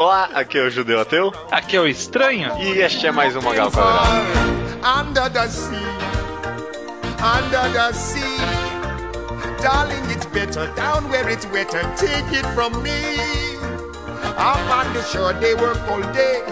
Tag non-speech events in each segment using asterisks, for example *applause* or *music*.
Olá, aqui é o Judeu Ateu. Aqui é o Estranho. E este é mais um Magal Quadrado. Under the sea, under the sea. Darling, it's better down where it's wetter. Take it from me. Up on the shore, they work all day.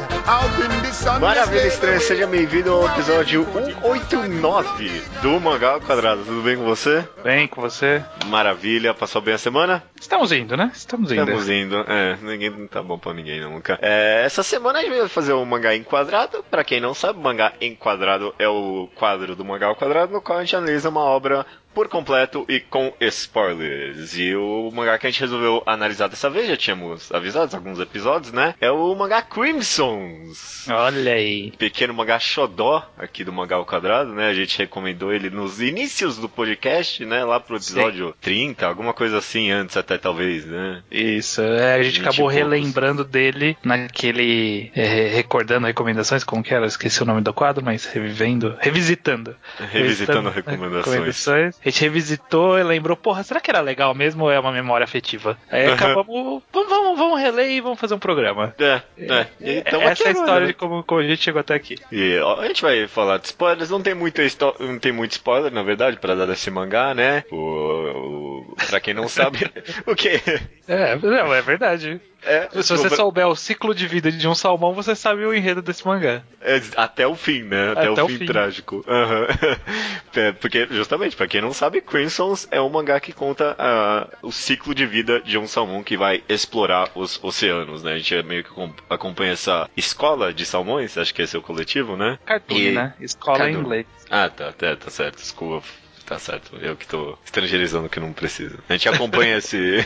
Maravilha, estranho, seja bem-vindo ao episódio 189 do Magal Quadrado. Tudo bem com você? Bem com você? Maravilha, passou bem a semana? Estamos indo, né? Estamos indo. Estamos indo, é, ninguém não tá bom pra ninguém nunca. É, essa semana a gente vai fazer o mangá enquadrado. Pra quem não sabe, o mangá enquadrado é o quadro do mangá ao quadrado, no qual a gente analisa uma obra por completo e com spoilers. E o mangá que a gente resolveu analisar dessa vez, já tínhamos avisado alguns episódios, né? É o mangá Crimsons. Olha aí. Pequeno mangá xodó aqui do Mangá ao Quadrado, né? A gente recomendou ele nos inícios do podcast, né? Lá pro episódio 30, alguma coisa assim, antes até talvez, né? Isso, é, a gente acabou poucos. relembrando dele naquele. é, recordando recomendações, como que era? Eu Esqueci o nome do quadro, mas revivendo. Revisitando. *laughs* Revisitando recomendações. recomendações. A gente revisitou e lembrou, porra, será que era legal mesmo ou é uma memória afetiva? Aí Aham. acabamos. Vamos, vamos, vamos reler e vamos fazer um programa. É, é. Então, Essa é a história né? de como, como a gente chegou até aqui. E a gente vai falar de spoilers, não tem muito, não tem muito spoiler, na verdade, pra dar desse mangá, né? O, o, pra quem não sabe, *laughs* o que? É, não, é verdade. É, Se você o- souber o ciclo de vida de um salmão, você sabe o enredo desse mangá. é, até o fim, né? Até, Até o fim, fim. trágico. Aham. *laughs* É, porque, justamente, pra quem não sabe, Crimsons é um mangá que conta ah, o ciclo de vida de um salmão que vai explorar os oceanos, né? A gente meio que acom- acompanha essa escola de salmões, acho que esse é o coletivo, né? Cartoon, E- né? Escola em inglês. Ah, tá, tá, tá certo, desculpa. Tá certo, eu que tô estrangeirizando que não precisa. A gente acompanha *laughs* esse,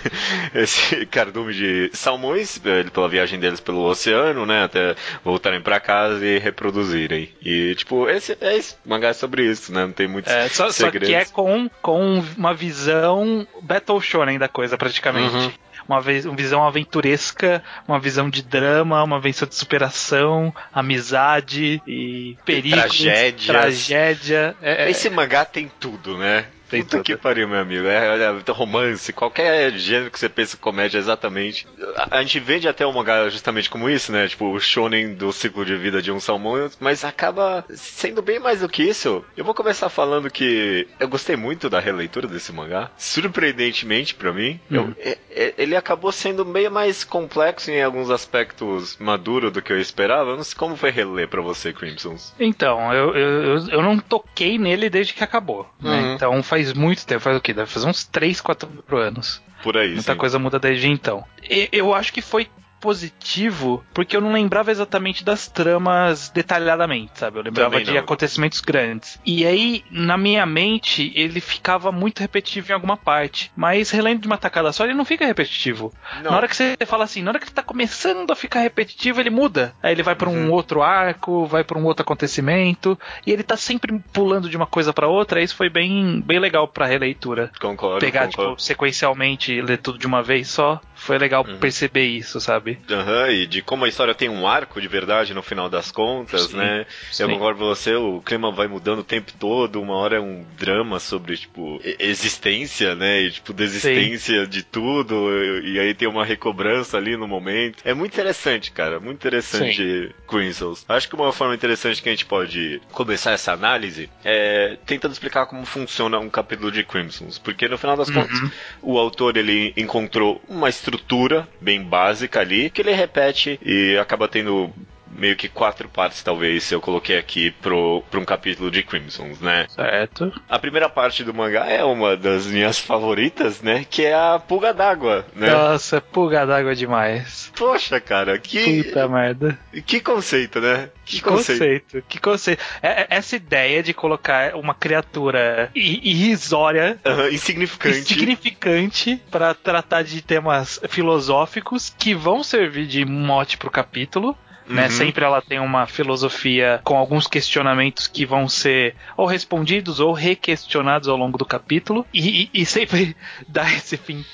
esse cardume de salmões pela viagem deles pelo oceano, né? Até voltarem pra casa e reproduzirem. E, tipo, esse é esse mangá é sobre isso, né? Não tem muitos É, só, só que é com, com uma visão Battle Shonen da coisa, praticamente. Uhum. Uma, vez, uma visão aventuresca, uma visão de drama, uma visão de superação, amizade e tragédias. tragédia. É, é- Esse mangá tem tudo, né? Tem Puta tudo. que pariu, meu amigo. É, é, romance, qualquer gênero que você pensa em comédia, exatamente. A, a gente vende até o mangá justamente como isso, né? Tipo, o shonen do ciclo de vida de um salmão, mas acaba sendo bem mais do que isso. Eu vou começar falando que eu gostei muito da releitura desse mangá. Surpreendentemente pra mim, eu- Uhum. é- é- ele acabou sendo meio mais complexo em alguns aspectos maduro do que eu esperava. Eu não sei como foi reler pra você, Crimsons. Então, eu, eu, eu- eu não toquei nele desde que acabou. né? Uhum. Então faz muito tempo, faz o quê? Deve fazer uns 3, 4 anos. Por aí, Muita sim. coisa muda desde então. E- Eu acho que foi positivo porque eu não lembrava exatamente das tramas detalhadamente, sabe? Eu lembrava de acontecimentos grandes. E aí, na minha mente, ele ficava muito repetitivo em alguma parte. Mas relendo de uma tacada só, ele não fica repetitivo. Não. Na hora que você fala assim, na hora que tá começando a ficar repetitivo, ele muda. Aí ele vai pra um Uhum. outro arco, vai pra um outro acontecimento, e ele tá sempre pulando de uma coisa pra outra. Isso foi bem, bem legal pra releitura Concordo, pegar, concordo. tipo, sequencialmente e ler tudo de uma vez só. Foi legal Uhum. perceber isso, sabe? Aham, e de como a história tem um arco de verdade no final das contas, Sim, né? sim. Eu concordo com você, o clima vai mudando o tempo todo, uma hora é um drama sobre, tipo, existência, né? E, tipo, desistência de tudo, e, e aí tem uma recobrança ali no momento. É muito interessante, cara, muito interessante Crimsons. Acho que uma forma interessante que a gente pode começar essa análise é tentando explicar como funciona um capítulo de Crimsons, porque no final das Uhum. contas, o autor ele encontrou uma estrutura bem básica ali que ele repete e acaba tendo meio que quatro partes, talvez, se eu coloquei aqui pro, pro um capítulo de Crimsons, né? Certo. A primeira parte do mangá é uma das minhas favoritas, né? Que é a pulga d'água, né? Nossa, pulga d'água demais. Poxa, cara, que, Puta merda. que conceito, né? Que, conceito. conceito. Que conceito. É- é- essa ideia de colocar uma criatura irrisória Aham, insignificante. insignificante para tratar de temas filosóficos que vão servir de mote pro capítulo. Né? Uhum. Sempre ela tem uma filosofia com alguns questionamentos que vão ser ou respondidos ou requestionados ao longo do capítulo e, e- e sempre *laughs* dá esse fim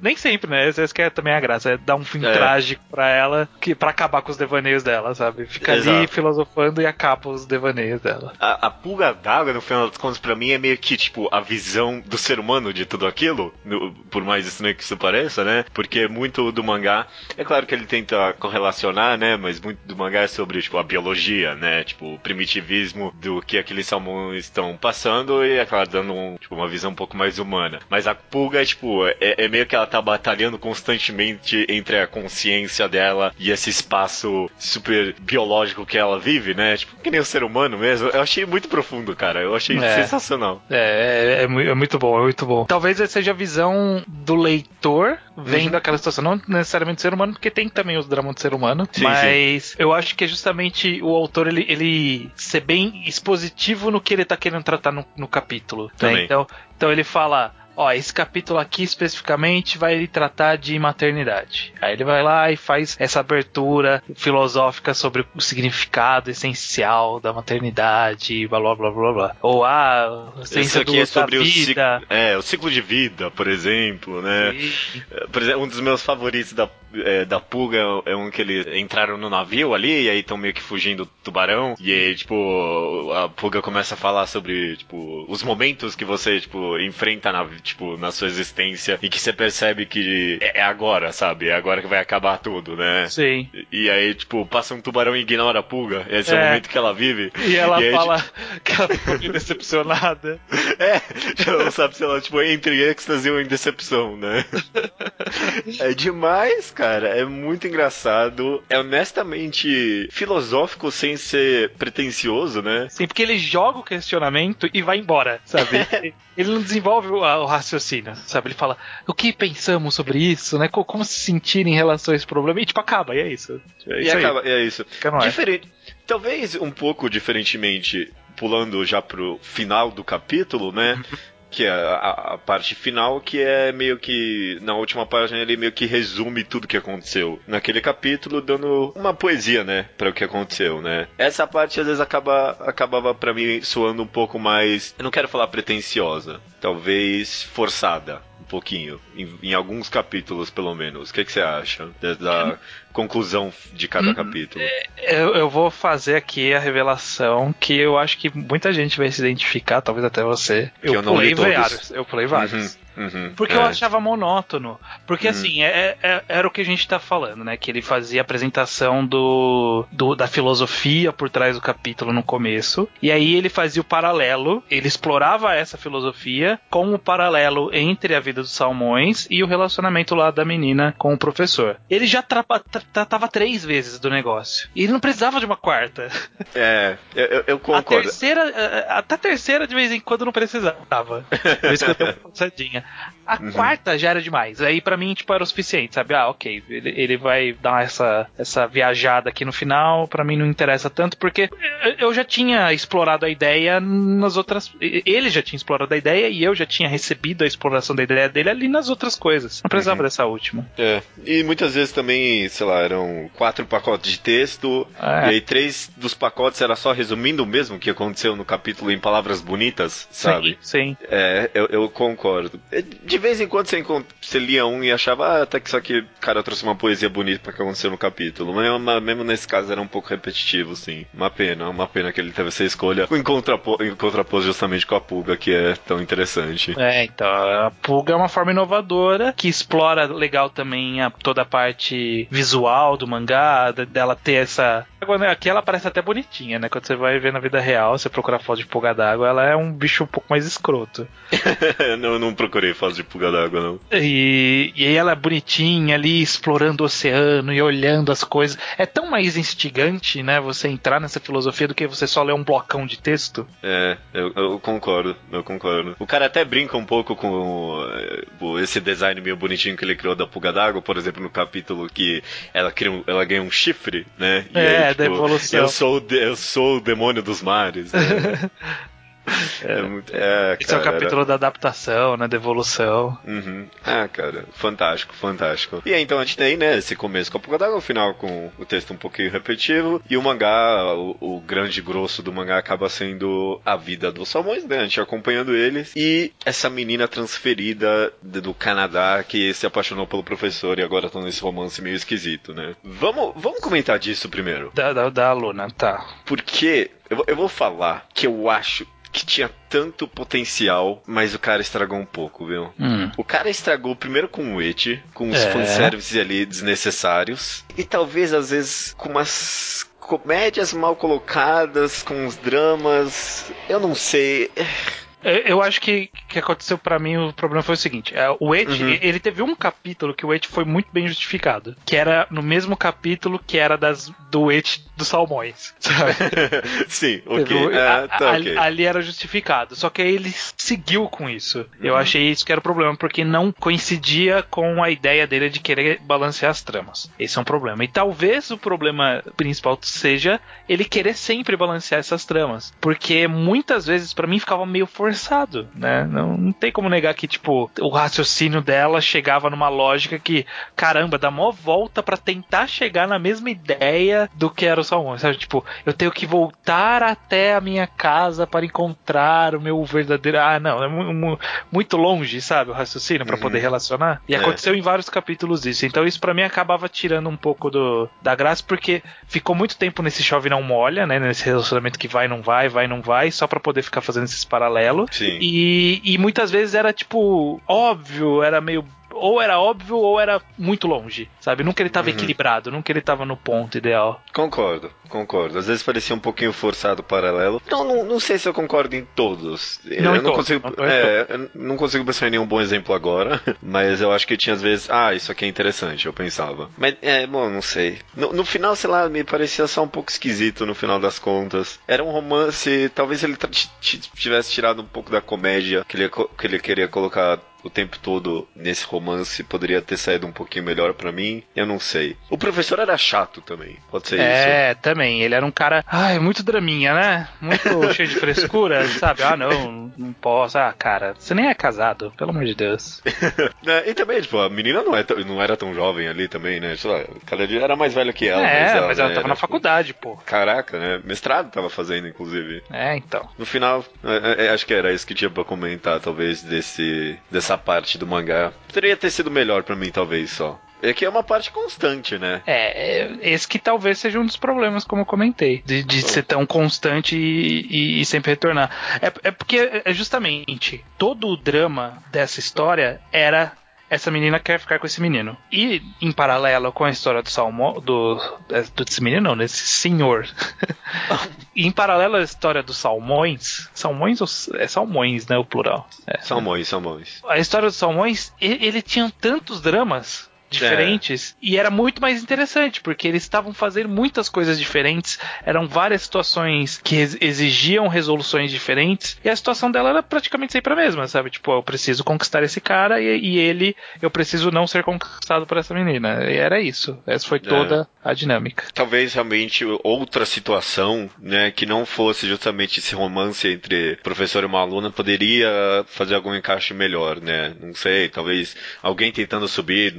Nem sempre, né? Às vezes que é também a graça, é dar um fim é. trágico pra ela, que, pra acabar com os devaneios dela, sabe? Fica Exato. ali filosofando e acaba os devaneios dela. A, a pulga d'água, no final das contas, pra mim é meio que, tipo, a visão do ser humano de tudo aquilo, no, por mais estranho que isso pareça, né? Porque muito do mangá, é claro que ele tenta correlacionar, né? Mas muito do mangá é sobre, tipo, a biologia, né? Tipo, o primitivismo do que aqueles salmões estão passando e, é claro, dando um, tipo, uma visão um pouco mais humana. Mas a pulga, tipo, é, é meio que ela tá batalhando constantemente entre a consciência dela e esse espaço super biológico que ela vive, né? Tipo, que nem o ser humano mesmo. Eu achei muito profundo, cara. Eu achei é. sensacional. É, é, é, é, muito bom, é muito bom. Talvez seja a visão do leitor vendo uhum. aquela situação, não necessariamente do ser humano, porque tem também os dramas do ser humano, sim, mas sim. eu acho que é justamente o autor ele, ele ser bem expositivo no que ele tá querendo tratar no, no capítulo. Né? Então, então ele fala Ó, esse capítulo aqui especificamente vai tratar de maternidade. Aí ele vai lá e faz essa abertura filosófica sobre o significado essencial da maternidade, blá blá blá blá blá. Ou a ciência aqui é sobre o ciclo, é, o ciclo de vida, por exemplo, né? Sim. Por exemplo, um dos meus favoritos da é, da Pulga é um que eles entraram no navio ali e aí estão meio que fugindo do tubarão. E aí, tipo, a Pulga começa a falar sobre, tipo, os momentos que você, tipo, enfrenta na, tipo, na sua existência e que você percebe que é, é agora, sabe? É agora que vai acabar tudo, né? Sim. E, e aí, tipo, passa um tubarão e ignora a Pulga. Esse é, é o momento que ela vive. E ela e aí, fala tipo... *laughs* que ela ficou decepcionada. *laughs* É, ela não sabe se ela, tipo, entre êxtase ou em decepção, né? *laughs* é demais, cara. É muito engraçado. É honestamente filosófico sem ser pretencioso, né? Sim, porque ele joga o questionamento e vai embora, sabe? ele não desenvolve o, o, raciocínio, sabe? Ele fala o que pensamos sobre isso, né? Como se sentir em relação a esse problema e tipo acaba, e é isso. É isso e acaba, é isso. Diferente. Talvez um pouco diferentemente, pulando já pro final do capítulo, né? *laughs* Que é a, a, parte final, que é meio que na última página ele meio que resume tudo que aconteceu naquele capítulo, dando uma poesia, né, para o que aconteceu, né? Essa parte às vezes acaba acabava para mim soando um pouco mais, eu não quero falar pretensiosa, talvez forçada um pouquinho, em, em, alguns capítulos pelo menos. O que, que você acha da, conclusão de cada hum, capítulo? É, eu, eu, vou fazer aqui a revelação que eu acho que muita gente vai se identificar, talvez até você. Eu, eu pulei vários. Eu pulei vários. Uhum. Uhum, porque é. eu achava monótono. Porque uhum. assim, é, é, era o que a gente tá falando, né? Que ele fazia a apresentação do, do, da filosofia por trás do capítulo no começo. E aí ele fazia o paralelo, ele explorava essa filosofia com o paralelo entre a vida dos salmões e o relacionamento lá da menina com o professor. Ele já tratava três vezes do negócio. E ele não precisava de uma quarta. *laughs* É, eu, eu concordo. A terceira, até a terceira de vez em quando não precisava. *laughs* Por isso que eu tenho uma passadinha. A uhum. quarta já era demais. Aí para mim, tipo, era o suficiente, sabe? Ah, ok, ele, ele vai dar essa, essa viajada aqui no final, para mim não interessa tanto, porque eu já tinha explorado a ideia nas outras. Ele já tinha explorado a ideia e eu já tinha recebido a exploração da ideia dele ali nas outras coisas. Não precisava uhum. dessa última. É. E muitas vezes também, sei lá, eram quatro pacotes de texto, é. e aí três dos pacotes era só resumindo o mesmo que aconteceu no capítulo em palavras bonitas, sabe? Sim. sim. É, eu, eu concordo. De vez em quando você, você lia um e achava, ah, até que só que o cara trouxe uma poesia bonita para que aconteceu no capítulo. Mas mesmo nesse caso era um pouco repetitivo, sim. Uma pena, uma pena que ele teve essa escolha em, contrapo... em justamente com a pulga, que é tão interessante. É, então, a pulga é uma forma inovadora que explora legal também a, toda a parte visual do mangá, dela ter essa. Aqui ela parece até bonitinha, né? Quando você vai ver na vida real, você procura foto de pulga d'água, ela é um bicho um pouco mais escroto. *laughs* não, não procurei foto de pulga d'água, não. E, e aí ela é bonitinha ali, explorando o oceano e olhando as coisas. É tão mais instigante, né, você entrar nessa filosofia do que você só ler um blocão de texto. É, eu, eu concordo, eu concordo. O cara até brinca um pouco com uh, esse design meio bonitinho que ele criou da pulga d'água, por exemplo, no capítulo que ela, cria ela ganha um chifre, né? E é, aí, tipo, da evolução. Eu sou, eu sou o demônio dos mares. Né? *laughs* É, muito, é, Esse cara, é o capítulo era... da adaptação, né? Da evolução. Uhum. Ah, cara, fantástico, fantástico. E aí, então a gente tem, né, esse começo com a pouco d'água, o final com o texto um pouquinho repetitivo. E o mangá, o, o, grande grosso do mangá acaba sendo a vida dos salmões, né? A gente acompanhando eles. E essa menina transferida do Canadá que se apaixonou pelo professor e agora tá nesse romance meio esquisito, né? Vamos, vamos comentar disso primeiro. Da, da, da aluna, tá. Porque eu, eu vou falar que eu acho que tinha tanto potencial, mas o cara estragou um pouco, viu? Hum. O cara estragou primeiro com o It, com os é. fanservices ali desnecessários, e talvez às vezes com umas comédias mal colocadas, com os dramas. Eu não sei. Eu acho que que aconteceu para mim o problema foi o seguinte: é, o Ed, uhum. ele teve um capítulo que o Ed foi muito bem justificado, que era no mesmo capítulo que era das do Ed dos salmões. *laughs* *laughs* Sim, ok. Ah, tá, ali, ali, era justificado. Só que aí ele seguiu com isso. Uhum. Eu achei isso que era o problema, porque não coincidia com a ideia dele de querer balancear as tramas. Esse é um problema. E talvez o problema principal seja ele querer sempre balancear essas tramas. Porque muitas vezes para mim ficava meio forçado né? Não, não tem como negar que, tipo, o raciocínio dela chegava numa lógica que, caramba, dá mó volta para tentar chegar na mesma ideia do que era o Salmão, sabe? Tipo, eu tenho que voltar até a minha casa para encontrar o meu verdadeiro. Ah, não, é mu muito longe, sabe? O raciocínio para uhum. poder relacionar. E é. aconteceu em vários capítulos isso. Então isso para mim acabava tirando um pouco do, da graça, porque ficou muito tempo nesse chove não molha, né? Nesse relacionamento que vai, não vai, vai, não vai, só para poder ficar fazendo esses paralelos. E, e muitas vezes era tipo óbvio, era meio ou era óbvio ou era muito longe, sabe? Nunca ele tava uhum. equilibrado, nunca ele tava no ponto ideal. Concordo, concordo. Às vezes parecia um pouquinho forçado o paralelo. Não, não, não sei se eu concordo em todos. Não eu não consigo, não, é, não consigo pensar em nenhum bom exemplo agora, *laughs* mas eu acho que tinha às vezes, ah, isso aqui é interessante, eu pensava. Mas é, bom, não sei. No, no final, sei lá, me parecia só um pouco esquisito no final das contas. Era um romance, talvez ele tivesse tirado um pouco da comédia que ele, que ele queria colocar o tempo todo nesse romance poderia ter saído um pouquinho melhor para mim. Eu não sei. O professor era chato também. Pode ser é, isso. É, também. Ele era um cara, ai, muito draminha, né? Muito *laughs* cheio de frescura, sabe? Ah, não, não posso. Ah, cara, você nem é casado, pelo amor de Deus. *laughs* é, e também, tipo, a menina não, é não era tão jovem ali também, né? Sei lá, cada dia era mais velha que ela. É, mas ela, mas ela né, tava na tipo, faculdade, pô. Caraca, né? Mestrado tava fazendo, inclusive. É, então. No final, é, é, acho que era isso que tinha pra comentar, talvez, desse, dessa parte do mangá Poderia ter sido melhor para mim, talvez, só. É que é uma parte constante, né? É, é, esse que talvez seja um dos problemas, como eu comentei, de, de oh. ser tão constante e, e, e sempre retornar. É, é porque, é justamente, todo o drama dessa história era essa menina quer ficar com esse menino. E em paralelo com a história do Salmo, do, é, do desse menino não, desse senhor. *laughs* e em paralelo à história dos salmões, salmões ou é salmões, né, o plural. É. Salmões, salmões. A história dos salmões, ele, ele tinha tantos dramas diferentes é. e era muito mais interessante porque eles estavam fazendo muitas coisas diferentes, eram várias situações que exigiam resoluções diferentes e a situação dela era praticamente sempre a mesma, sabe? Tipo, eu preciso conquistar esse cara e, e ele, eu preciso não ser conquistado por essa menina. E era isso. Essa foi toda é. a dinâmica. Talvez realmente outra situação, né, que não fosse justamente esse romance entre professor e uma aluna poderia fazer algum encaixe melhor, né? Não sei, talvez alguém tentando subir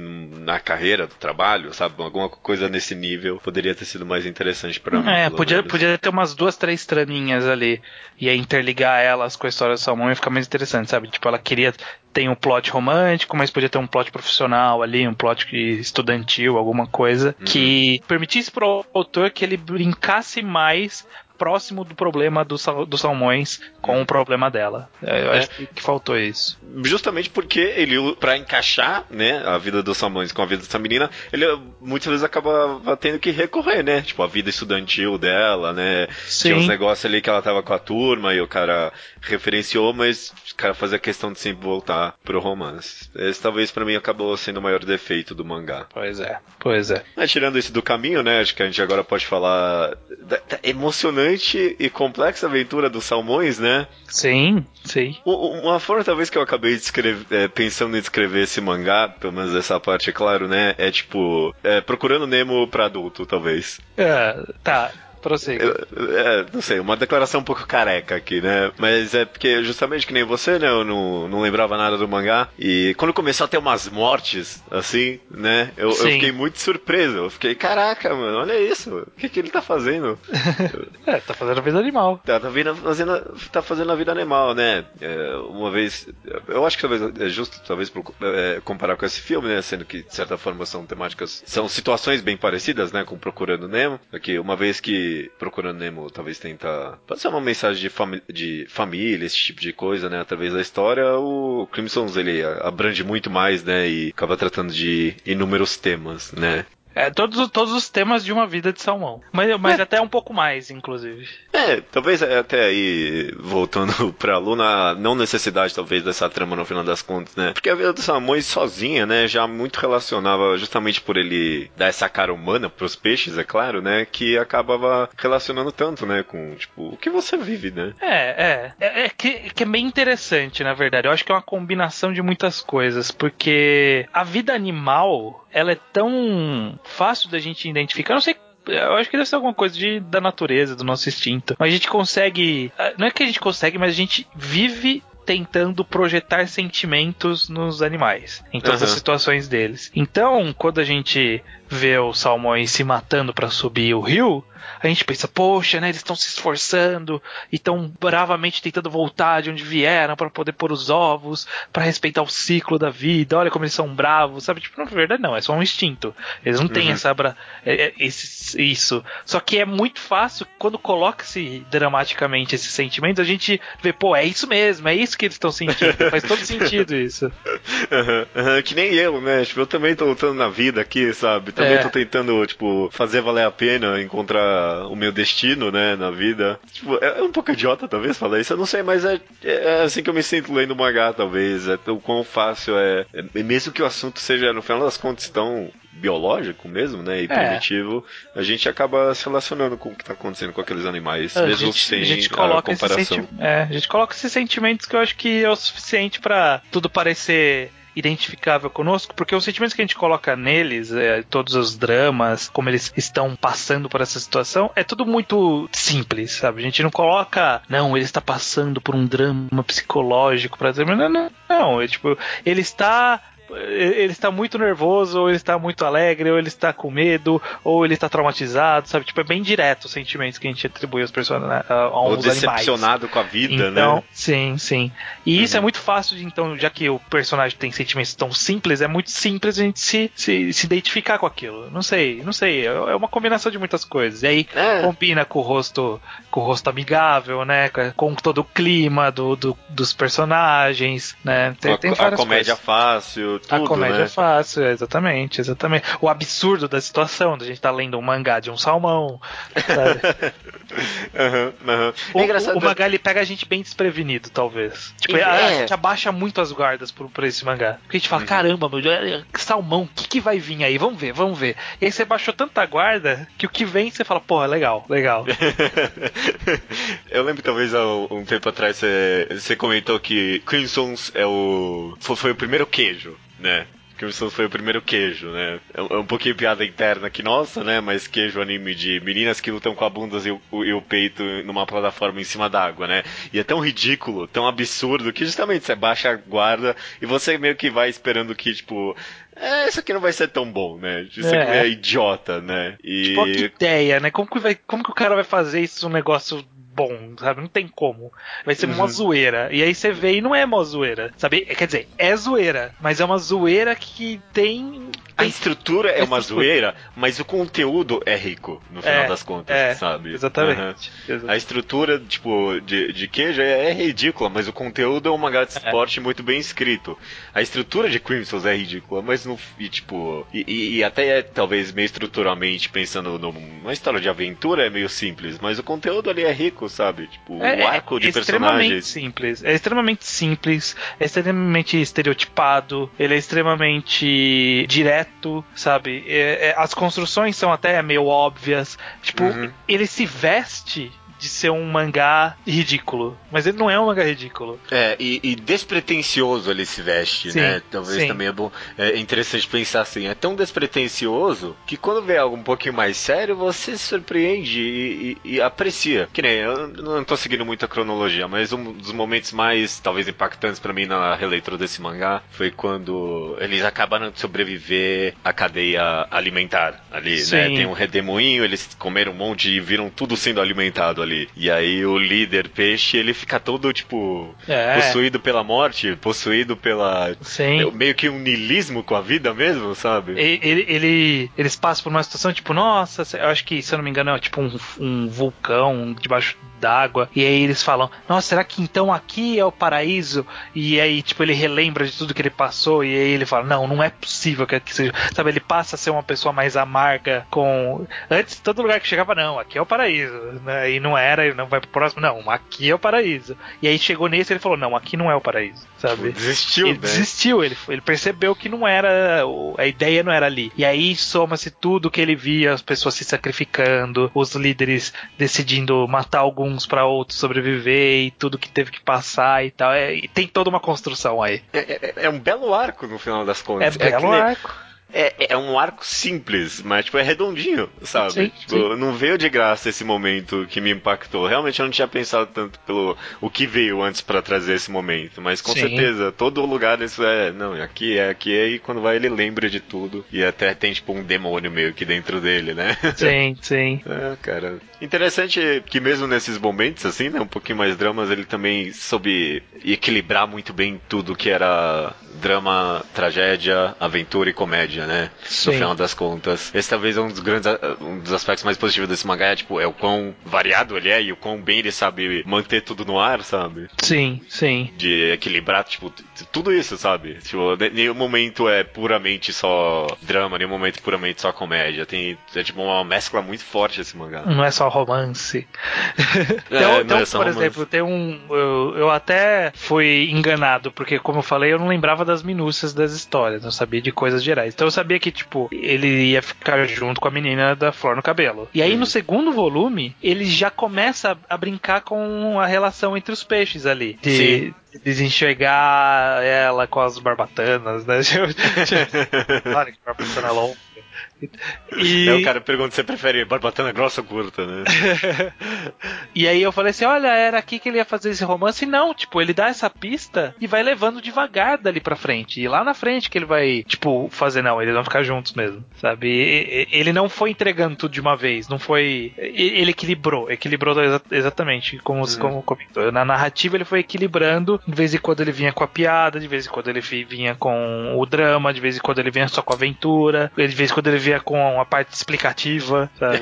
na carreira do trabalho, sabe? Alguma coisa nesse nível poderia ter sido mais interessante para mim. É, podia, podia ter umas duas, três traninhas ali e aí interligar elas com a história do Salmão e ficar mais interessante, sabe? Tipo, ela queria tem um plot romântico, mas podia ter um plot profissional ali, um plot estudantil, alguma coisa uhum. que permitisse pro autor que ele brincasse mais próximo do problema dos do Salmões com o problema dela. Eu é. acho que, que, faltou isso. Justamente porque ele, para encaixar né, a vida dos Salmões com a vida dessa menina, ele muitas vezes acaba tendo que recorrer, né? Tipo, a vida estudantil dela, né? Sim. Tinha uns negócios ali que ela tava com a turma e o cara referenciou, mas o cara fazia questão de sempre voltar pro romance. Esse talvez para mim acabou sendo o maior defeito do mangá. Pois é, pois é. Mas tirando isso do caminho, né? Acho que a gente agora pode falar da, da emocionante e complexa aventura dos salmões, né? Sim, sim. Uma forma talvez que eu acabei de escrever, é, pensando em escrever esse mangá, pelo menos essa parte é claro, né? É tipo, é, procurando Nemo pra adulto, talvez. É, tá. Prossiga. É, não sei, uma declaração um pouco careca aqui, né? Mas é porque justamente que nem você, né? Eu não, não lembrava nada do mangá. E quando começou a ter umas mortes, assim, né? Eu, eu fiquei muito surpreso. Eu fiquei, caraca, mano, olha isso. O que, que ele tá fazendo? *laughs* é, tá fazendo a vida animal. Tá, tá, vindo, fazendo, tá fazendo a vida animal, né? É, uma vez. Eu acho que talvez é justo, talvez, é, comparar com esse filme, né? Sendo que, de certa forma, são temáticas. São situações bem parecidas, né? Com Procurando Nemo. Aqui, uma vez que Procurando Nemo talvez tenta. Pode ser uma mensagem de, fami de família, esse tipo de coisa, né? Através da história, o Crimsons ele abrange muito mais, né? E acaba tratando de inúmeros temas, né? É, todos, todos os temas de uma vida de salmão. Mas, mas é. até um pouco mais, inclusive. É, talvez até aí, voltando *laughs* pra Luna, não necessidade talvez dessa trama no final das contas, né? Porque a vida do salmões sozinha, né, já muito relacionava, justamente por ele dar essa cara humana pros peixes, é claro, né, que acabava relacionando tanto, né, com, tipo, o que você vive, né? É, é. É, é que, que é bem interessante, na verdade. Eu acho que é uma combinação de muitas coisas, porque a vida animal ela é tão fácil da gente identificar. Eu não sei eu acho que deve ser alguma coisa de, da natureza, do nosso instinto. Mas a gente consegue. Ah, não é que a gente consegue, mas a gente vive tentando projetar sentimentos nos animais, em todas uhum. as situações deles. Então, quando a gente vê os salmões se matando para subir o rio, a gente pensa, poxa, né, eles estão se esforçando e estão bravamente tentando voltar de onde vieram para poder pôr os ovos, para respeitar o ciclo da vida. Olha como eles são bravos, sabe? Tipo, na verdade não, é só um instinto. Eles não têm uhum. essa bra... É, é, esse, isso. Só que é muito fácil quando coloca-se dramaticamente esses sentimentos, a gente vê, pô, é isso mesmo, é isso que eles estão sentindo. Faz todo sentido isso. *laughs* Uhum, uhum, que nem eu, né? Tipo, eu também tô lutando na vida aqui, sabe? Também é. tô tentando, tipo, fazer valer a pena encontrar o meu destino, né, na vida. Tipo, é, é um pouco idiota, talvez, falar isso. Eu não sei, mas é, é assim que eu me sinto lendo mangá, talvez. É o quão fácil é, é. Mesmo que o assunto seja, no final das contas, tão biológico mesmo, né, e é. primitivo, a gente acaba se relacionando com o que está acontecendo com aqueles animais, a mesmo gente, sem a, gente coloca a comparação. É, a gente coloca esses sentimentos que eu acho que é o suficiente para tudo parecer identificável conosco, porque os sentimentos que a gente coloca neles, é, todos os dramas, como eles estão passando por essa situação, é tudo muito simples, sabe? A gente não coloca, não, ele está passando por um drama psicológico, para não, não, não, é, tipo, ele está ele está muito nervoso, ou ele está muito alegre, ou ele está com medo, ou ele está traumatizado, sabe? Tipo, é bem direto os sentimentos que a gente atribui aos personagens. Ou decepcionado animais. com a vida, então, né? Sim, sim. E uhum. isso é muito fácil, de, então, já que o personagem tem sentimentos tão simples, é muito simples a gente se, se, se identificar com aquilo. Não sei, não sei. É, é uma combinação de muitas coisas. E aí é. combina com o rosto, com o rosto amigável, né? Com todo o clima do, do dos personagens, né? Tem, a, tem a comédia coisas. fácil tudo, A comédia né? é fácil, exatamente, exatamente. O absurdo da situação, da gente tá lendo um mangá de um salmão, sabe? *laughs* uhum, uhum. O, é engraçado... o, mangá ele pega a gente bem desprevenido, talvez. Tipo, é. a, gente abaixa muito as guardas por, por esse mangá. Porque a gente fala, uhum. caramba, meu, salmão, o que, que vai vir aí? Vamos ver, vamos ver. E aí você baixou tanta guarda que o que vem você fala, porra, legal, legal. *laughs* Eu lembro talvez há um tempo atrás você, você comentou que Crimsons é o. Foi, foi o primeiro queijo né? Crimson foi o primeiro queijo, né? É, é um pouquinho piada interna aqui nossa, né? Mas queijo anime de meninas que lutam com a bunda e o, e o peito numa plataforma em cima d'água, né? E é tão ridículo, tão absurdo, que justamente você baixa a guarda e você meio que vai esperando que, tipo, é, isso aqui não vai ser tão bom, né? Isso é. aqui é idiota, né? E... Tipo, que ideia, né? Como que, vai, como que o cara vai fazer isso um negócio bom, sabe? Não tem como. Vai ser uhum. uma zoeira. E aí você vê e não é uma zoeira, sabe? Quer dizer, é zoeira, mas é uma zoeira que tem a estrutura é uma zoeira, mas o conteúdo é rico, no final é, das contas, é, sabe? Exatamente, uhum. A estrutura, tipo, de, de queijo é, é, ridícula, mas o conteúdo é um mangá de é. esporte muito bem escrito. A estrutura de Crimson é ridícula, mas no. E, tipo. E, e, até é, talvez meio estruturalmente, pensando numa história de aventura, é meio simples, mas o conteúdo ali é rico, sabe? Tipo, é, o arco de é personagens. simples. É extremamente simples, é extremamente estereotipado, ele é extremamente direto sabe? É, é, as construções são até meio óbvias. Tipo, uhum. ele se veste de ser um mangá ridículo. Mas ele não é um mangá ridículo. É, e, e despretensioso ele se veste, sim, né? Talvez sim. também é bom. É interessante pensar assim, é tão despretensioso que quando vê algo um pouquinho mais sério, você se surpreende e, e, e aprecia. Que nem, eu não tô seguindo muito a cronologia, mas um dos momentos mais, talvez, impactantes para mim na releitura desse mangá foi quando eles acabaram de sobreviver à cadeia alimentar ali, né? Sim. né? Tem um redemoinho, eles comeram um monte e viram tudo sendo alimentado ali. E aí o líder peixe, ele fica todo, tipo, é. possuído pela morte, possuído pela. Sim. Meio que um nilismo com a vida mesmo, sabe? Ele, ele, eles passam por uma situação, tipo, nossa, eu acho que, se eu não me engano, é tipo um, um vulcão debaixo d'água. E aí eles falam: Nossa, será que então aqui é o paraíso? E aí, tipo, ele relembra de tudo que ele passou. E aí ele fala: Não, não é possível que aqui seja. Sabe, ele passa a ser uma pessoa mais amarga com. Antes, todo lugar que chegava, não, aqui é o paraíso. Né? E não era, ele não vai pro próximo, não, aqui é o paraíso. E aí chegou nesse ele falou: Não, aqui não é o paraíso. Sabe? Desistiu, ele né? desistiu, ele, ele percebeu que não era. A ideia não era ali. E aí soma-se tudo que ele via, as pessoas se sacrificando, os líderes decidindo matar alguns para outros sobreviver e tudo que teve que passar e tal. É, e tem toda uma construção aí. É, é, é um belo arco no final das contas. É belo arco. É, é um arco simples, mas tipo, é redondinho, sabe? Sim, tipo, sim. não veio de graça esse momento que me impactou. Realmente eu não tinha pensado tanto pelo o que veio antes para trazer esse momento, mas com sim. certeza, todo lugar isso é, não, aqui é, aqui é, e quando vai ele lembra de tudo. E até tem tipo um demônio meio que dentro dele, né? *laughs* Sim, sim. é, cara. Interessante que mesmo nesses momentos assim, né, um pouquinho mais dramas, ele também soube equilibrar muito bem tudo que era drama, tragédia, aventura e comédia, né? Sim. No final das contas. Esse talvez é um dos grandes um dos aspectos mais positivos desse mangá, é, tipo, é o quão variado ele é e o quão bem ele sabe manter tudo no ar, sabe? Sim, sim. De equilibrar, tipo, tudo isso, sabe? Tipo, nenhum momento é puramente só drama, nenhum momento puramente só comédia. Tem, é tipo uma mescla muito forte esse mangá. Não é só romance. *laughs* É, então, então é por romance. exemplo, tem um. Eu, eu até fui enganado, porque como eu falei, eu não lembrava das minúcias das histórias, não sabia de coisas gerais. Então eu sabia que, tipo, ele ia ficar junto com a menina da flor no cabelo. E aí no segundo volume, ele já começa a, a, brincar com a relação entre os peixes ali. De, de desenxergar ela com as barbatanas, né? *laughs* claro que barbatana longa. E... Aí o cara pergunta se você prefere barbatana grossa ou curta, né? *laughs* e aí eu falei assim: olha, era aqui que ele ia fazer esse romance. E não, tipo, ele dá essa pista e vai levando devagar dali pra frente. E lá na frente que ele vai, tipo, fazer, não, eles vão ficar juntos mesmo, sabe? E, ele não foi entregando tudo de uma vez, não foi. Ele equilibrou, equilibrou exatamente como, hum. como comentou. Na narrativa ele foi equilibrando, de vez em quando ele vinha com a piada, de vez em quando ele vinha com o drama, de vez em quando ele vinha só com a aventura, de vez em quando ele com a parte explicativa, sabe?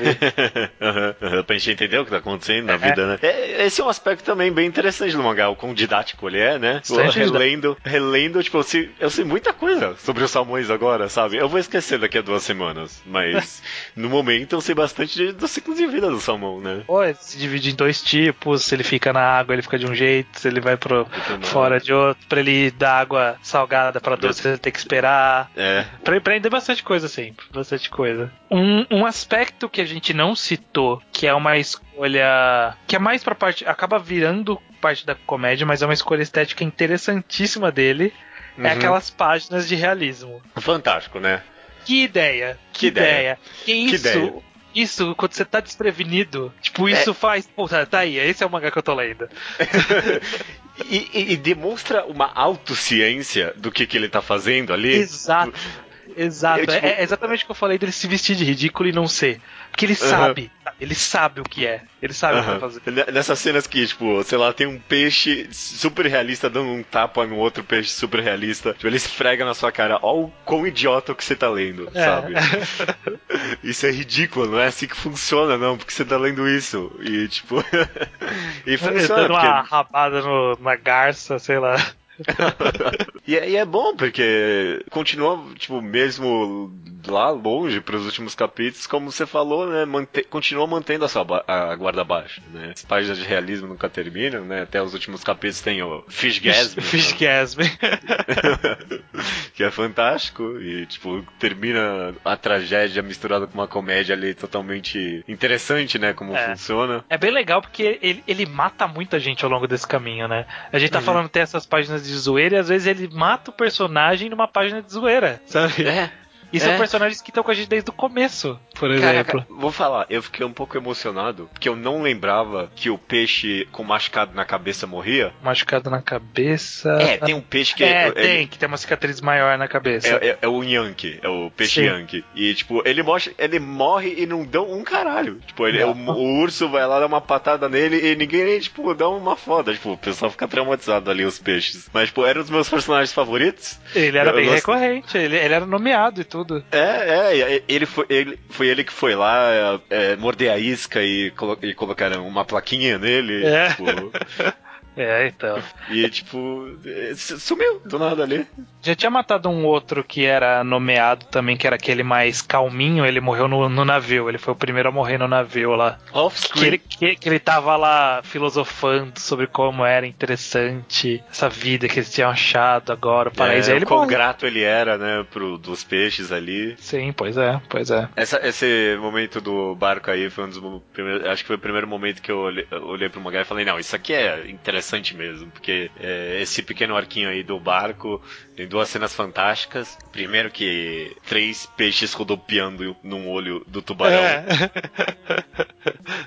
*laughs* uhum, uhum, pra gente entender o que tá acontecendo na é. vida, né? É, esse é um aspecto também bem interessante do mangá, o quão didático ele é, né? Relendo, relendo, tipo, eu sei, eu sei muita coisa sobre os salmões agora, sabe? Eu vou esquecer daqui a duas semanas, mas *laughs* no momento eu sei bastante de, do ciclo de vida do salmão, né? Pô, ele se divide em dois tipos, se ele fica na água, ele fica de um jeito, se ele vai pro fora de outro, pra ele dar água salgada pra doce, ele tem que esperar. É. Pra aprender bastante coisa, assim, bastante coisa. Um, um aspecto que a gente não citou, que é uma escolha que é mais pra parte. acaba virando parte da comédia, mas é uma escolha estética interessantíssima dele. É uhum. É aquelas páginas de realismo. Fantástico, né? Que ideia! Que, que ideia. ideia! Que isso! Que ideia. Isso, quando você tá desprevenido, tipo, isso é. faz. Puta, tá aí, esse é o mangá que eu tô lendo. *laughs* e, e, e, demonstra uma autociência do que, que ele tá fazendo ali. Exato. Exato, tipo... é, é, exatamente o que eu falei dele se vestir de ridículo e não ser. Porque ele uhum. sabe, ele sabe o que é. Ele sabe uhum. o que vai fazer. Nessas cenas que, tipo, sei lá, tem um peixe super realista dando um tapa no outro peixe super realista. Tipo, ele esfrega na sua cara, ó o quão idiota que você tá lendo, é. sabe? *laughs* isso é ridículo, não é assim que funciona, não, porque você tá lendo isso. E, tipo. *laughs* e funciona. Dando uma rabada no, na garça, sei lá. E, é, e, é bom, porque continua, tipo, mesmo lá longe para os últimos capítulos, como você falou, né, mante continua mantendo a sua a guarda baixa, né? As páginas de realismo nunca terminam, né? Até os últimos capítulos tem o Fishgasm. Fishgasm. *laughs* *laughs* que é fantástico e tipo termina a tragédia misturada com uma comédia ali totalmente interessante, né, como é. funciona. É bem legal porque ele, ele mata muita gente ao longo desse caminho, né? A gente tá uhum. falando tem essas páginas de zoeira e às vezes ele mata o personagem numa página de zoeira, sabe? É. E são é. personagens que estão com a gente desde o começo, por exemplo. Caraca, vou falar, eu fiquei um pouco emocionado, porque eu não lembrava que o peixe com machucado na cabeça morria. Machucado na cabeça. É, tem um peixe que. É, tem, que tem uma cicatriz maior na cabeça. É, é, é o Yankee, é o peixe Sim. Yankee. E, tipo, ele, morre, ele morre e não dão um caralho. Tipo, ele, o, o, urso vai lá dar uma patada nele e ninguém nem, tipo, dá uma foda. Tipo, o pessoal fica traumatizado ali, os peixes. Mas, tipo, eram os meus personagens favoritos. Ele era eu, bem eu recorrente, ele, ele era nomeado e tudo. É, é, ele foi ele, foi ele que foi lá é, morder a isca e, colo e colocaram uma plaquinha nele. É. Tipo, É, então. *laughs* E tipo, sumiu do nada ali. Já tinha matado um outro que era nomeado também, que era aquele mais calminho, ele morreu no, no navio, ele foi o primeiro a morrer no navio lá. Que ele, que, que, ele tava lá filosofando sobre como era interessante essa vida que eles tinham achado agora, o paraíso. É, ele quão grato ele era, né, pro, dos peixes ali. Sim, pois é, pois é. Essa, esse momento do barco aí foi um dos primeiros, acho que foi o primeiro momento que eu olhei, olhei pro Magai e falei, não, isso aqui é interessante interessante mesmo, porque é, esse pequeno arquinho aí do barco tem duas cenas fantásticas. Primeiro que três peixes rodopiando num olho do tubarão. É,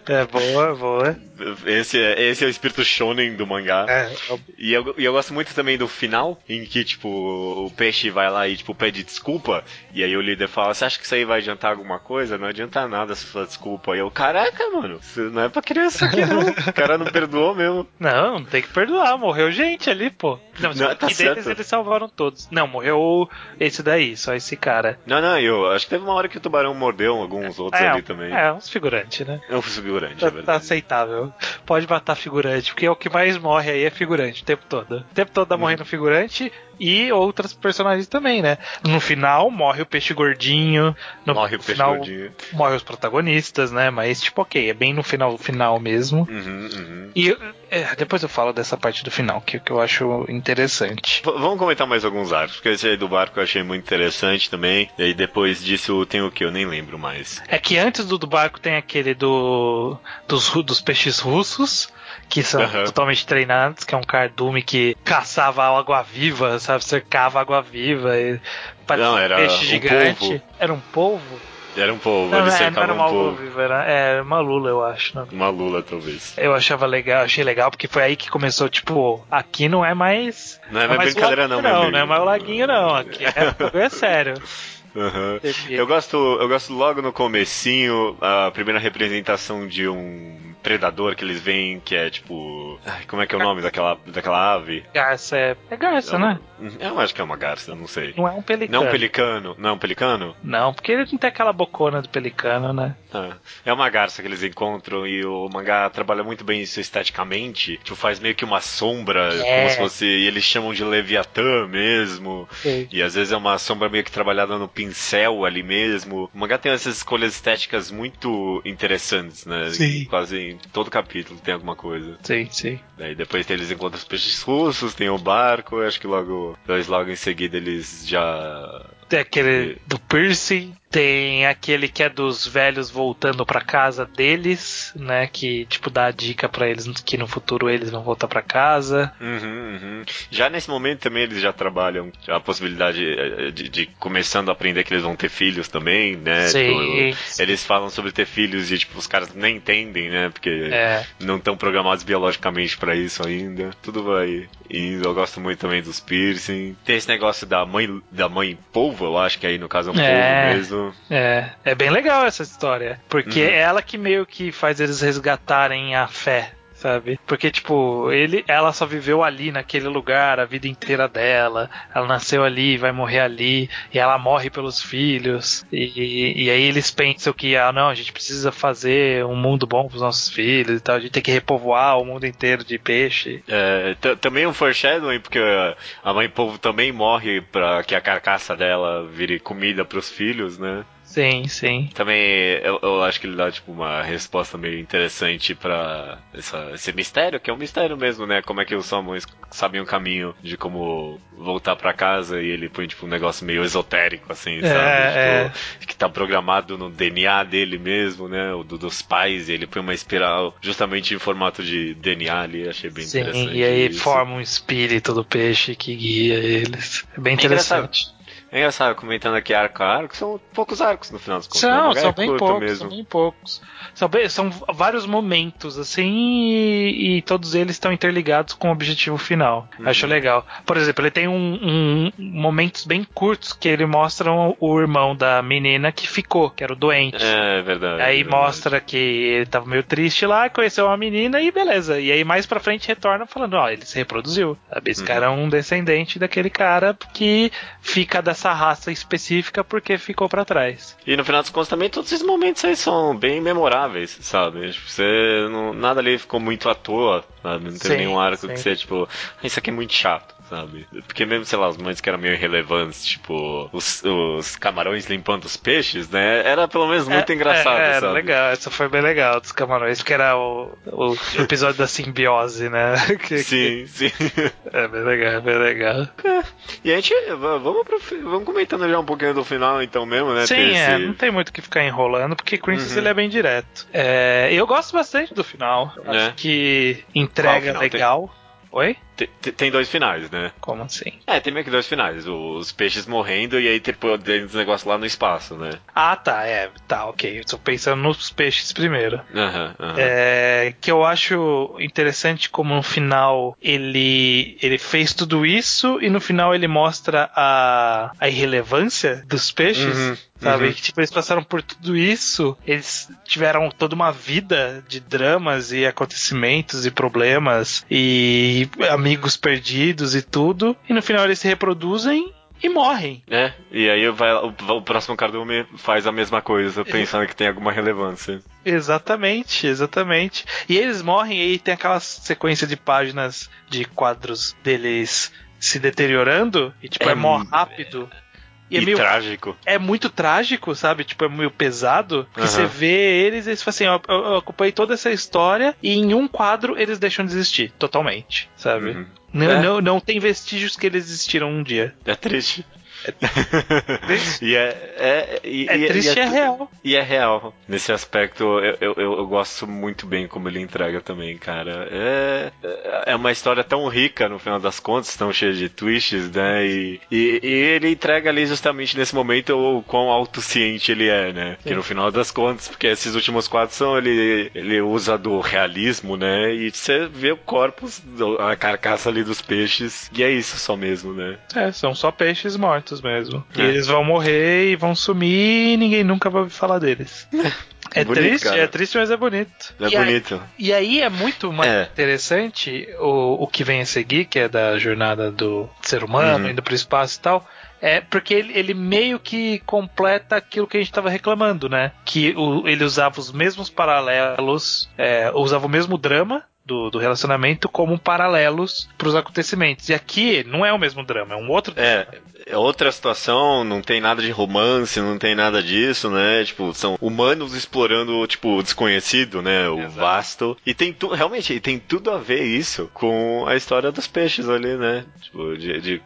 *laughs* é boa, boa. Esse é, esse é o espírito shonen do mangá. É. E, eu, e eu gosto muito também do final, em que, tipo, o peixe vai lá e, tipo, pede desculpa, e aí o líder fala, você acha que isso aí vai adiantar alguma coisa? Não adianta nada se for desculpa. E eu, caraca, mano, isso não é pra criança aqui não. o cara não perdoou mesmo. Não, tem que perdoar, morreu gente ali, pô. Não, não tá e deles eles salvaram todos. Não, morreu esse daí, só esse cara. Não, não, eu acho que teve uma hora que o tubarão mordeu alguns outros é, ali também. É, uns figurantes, né? É uns figurantes, tá, é verdade. Tá aceitável. Pode matar figurante, porque é o que mais morre aí é figurante o tempo todo. O tempo todo tá hum. morrendo figurante e outras personagens também, né? No final morre o peixe gordinho. No morre o final, peixe gordinho. Morre os protagonistas, né? Mas, tipo, ok, é bem no final final mesmo. Uhum, uhum. E é, depois eu falo dessa parte do final, que, que eu acho interessante. V vamos comentar mais alguns arcos, porque esse aí do barco eu achei muito interessante também. E aí depois disso tem o que? Eu nem lembro mais. É que antes do, do barco tem aquele do dos, dos peixes russos que são uhum. totalmente treinados, que é um cardume que caçava água viva, sabe? Cercava água viva e não, era peixe um gigante. Polvo. Era um polvo? Era um polvo, não, ele é, não era um polvo. Viva, era, é, uma lula, eu acho. Né? Uma lula, talvez. Eu achava legal, achei legal, porque foi aí que começou, tipo, aqui não é mais. Não é, é mais brincadeira, não, não. Não é mais o laguinho, não. Aqui é, é sério. *laughs* Uhum. Eu gosto, eu gosto logo no comecinho, a primeira representação de um predador que eles veem, que é tipo. Como é que é o nome daquela, daquela ave? Garça, é. É garça, eu, né? Eu acho que é uma garça, não sei. Não é um pelicano. Não um pelicano. Não é um pelicano? Não, porque ele não tem aquela bocona do pelicano, né? Ah, é uma garça que eles encontram e o mangá trabalha muito bem isso esteticamente. Tipo, faz meio que uma sombra, é. como se fosse. E eles chamam de Leviatã mesmo. Sim. E às vezes é uma sombra meio que trabalhada no pincel ali mesmo. O mangá tem essas escolhas estéticas muito interessantes, né? Sim. Quase em todo capítulo tem alguma coisa. Sim, sim. Daí depois eles encontram os peixes russos, tem o barco, acho que logo, logo em seguida eles já tem aquele do piercing, tem aquele que é dos velhos voltando para casa deles, né? Que tipo dá a dica para eles que no futuro eles vão voltar para casa. Uhum, uhum. Já nesse momento também eles já trabalham a possibilidade eh, de, de, começando a aprender que eles vão ter filhos também, né? Sim, tipo, sim. Eles falam sobre ter filhos e tipo os caras nem entendem, né? Porque é. não estão programados biologicamente para isso ainda. Tudo vai indo. Eu gosto muito também dos piercing. Tem esse negócio da mãe da mãe polvo, eu acho que aí no caso é um é, polvo mesmo. É, é bem legal essa história. Porque uhum. é ela que meio que faz eles resgatarem a fé sabe? Porque, tipo, ele, ela só viveu ali, naquele lugar, a vida inteira dela. Ela nasceu ali, vai morrer ali, e ela morre pelos filhos. E, e aí eles pensam que, ah, não, a gente precisa fazer um mundo bom pros nossos filhos e tal, a gente tem que repovoar o mundo inteiro de peixe. É, também um foreshadowing, porque a mãe povo também morre pra que a carcaça dela vire comida pros filhos, né? Sim, sim. Também eu, eu, acho que ele dá tipo uma resposta meio interessante para esse mistério, que é um mistério mesmo, né? Como é que os salmões sabem o caminho de como voltar para casa e ele põe tipo um negócio meio esotérico assim, é, sabe? É. Tipo, que tá programado no DNA dele mesmo, né? O do, dos pais, e ele põe uma espiral justamente em formato de DNA ali, achei bem sim, interessante. E aí isso. forma um espírito do peixe que guia eles. É bem é interessante. É engraçado, comentando aqui arco a arco, são poucos arcos no final dos contos. São, né? são bem poucos, mesmo. são bem poucos. São, bem, são vários momentos, assim, e, e, todos eles estão interligados com o objetivo final. Uhum. Acho legal. Por exemplo, ele tem um, um, momentos bem curtos que ele mostra o irmão da menina que ficou, que era o doente. É, verdade. Aí é verdade. mostra que ele tava meio triste lá, conheceu uma menina e beleza. E aí mais pra frente retorna falando, ó, ele se reproduziu. Sabe? Esse uhum. cara é um descendente daquele cara que fica da essa raça específica porque ficou para trás. E no final dos contos também todos esses momentos aí são bem memoráveis, sabe? Tipo, você não, nada ali ficou muito à toa, sabe? Não teve sim, nenhum arco sim. que você, tipo, ah, isso aqui é muito chato sabe? Porque mesmo, sei lá, os momentos que eram meio irrelevantes, tipo, os, os camarões limpando os peixes, né? Era pelo menos muito é, engraçado, é, sabe? legal, essa foi bem legal dos camarões, porque era o, o episódio da simbiose, né? *laughs* que, sim, que... sim. É bem legal, é bem legal. É. E a gente, vamos, pro, vamos comentando já um pouquinho do final, então mesmo, né? Sim, é, não tem muito o que ficar enrolando, porque Princess uhum. ele é bem direto. É, eu gosto bastante do final. É. Acho que entrega legal. Tem? Oi? Tem dois finais, né? Como assim? É, tem meio que dois finais. Os peixes morrendo e aí tem os negócios lá no espaço, né? Ah, tá, é. Tá, ok. Estou pensando nos peixes primeiro. Uhum, uhum. É, que eu acho interessante como no final ele, ele fez tudo isso e no final ele mostra a, a irrelevância dos peixes. Uhum. Sabe? Uhum. Que tipo, eles passaram por tudo isso, eles tiveram toda uma vida de dramas e acontecimentos e problemas e amigos perdidos e tudo, e no final eles se reproduzem e morrem. É, e aí vai, o, o próximo cardume faz a mesma coisa, pensando que tem alguma relevância. Exatamente, exatamente. E eles morrem e aí tem aquela sequência de páginas de quadros deles se deteriorando, e tipo, é, é mó rápido. É e é meio, trágico. É muito trágico, sabe? Tipo, é meio pesado. Porque uhum. você vê eles e eles falam assim: ó, eu, eu acompanhei toda essa história e em um quadro eles deixam de existir totalmente, sabe? Uhum. Não, é. não, não tem vestígios que eles existiram um dia. É triste. *laughs* e é, é, e, é triste e é, é, real. E é real. Nesse aspecto, eu, eu, eu, gosto muito bem como ele entrega também, cara. É, é uma história tão rica, no final das contas, tão cheia de twists, né? E, e, e ele entrega ali justamente nesse momento o quão autociente ele é, né? Sim. Que no final das contas, porque esses últimos quadros são ele, ele usa do realismo, né? E você vê o corpus, a carcaça ali dos peixes, e é isso só mesmo, né? É, são só peixes mortos mortos mesmo. É. E eles vão morrer e vão sumir e ninguém nunca vai ouvir falar deles. *laughs* É, é bonito, triste, cara. é triste, mas é bonito. É e bonito. Aí, e aí é muito mais é. interessante o, o que vem a seguir, que é da jornada do ser humano, uhum. indo pro espaço e tal. É porque ele, ele, meio que completa aquilo que a gente estava reclamando, né? Que o, ele usava os mesmos paralelos, é, usava o mesmo drama do, do relacionamento como paralelos para os acontecimentos. E aqui não é o mesmo drama, é um outro é, é outra situação, não tem nada de romance, não tem nada disso, né? Tipo, são humanos explorando, tipo, o desconhecido, né? O Exato. vasto. E tem tudo, realmente, tem tudo a ver isso com a história dos peixes ali, né? Tipo, de, de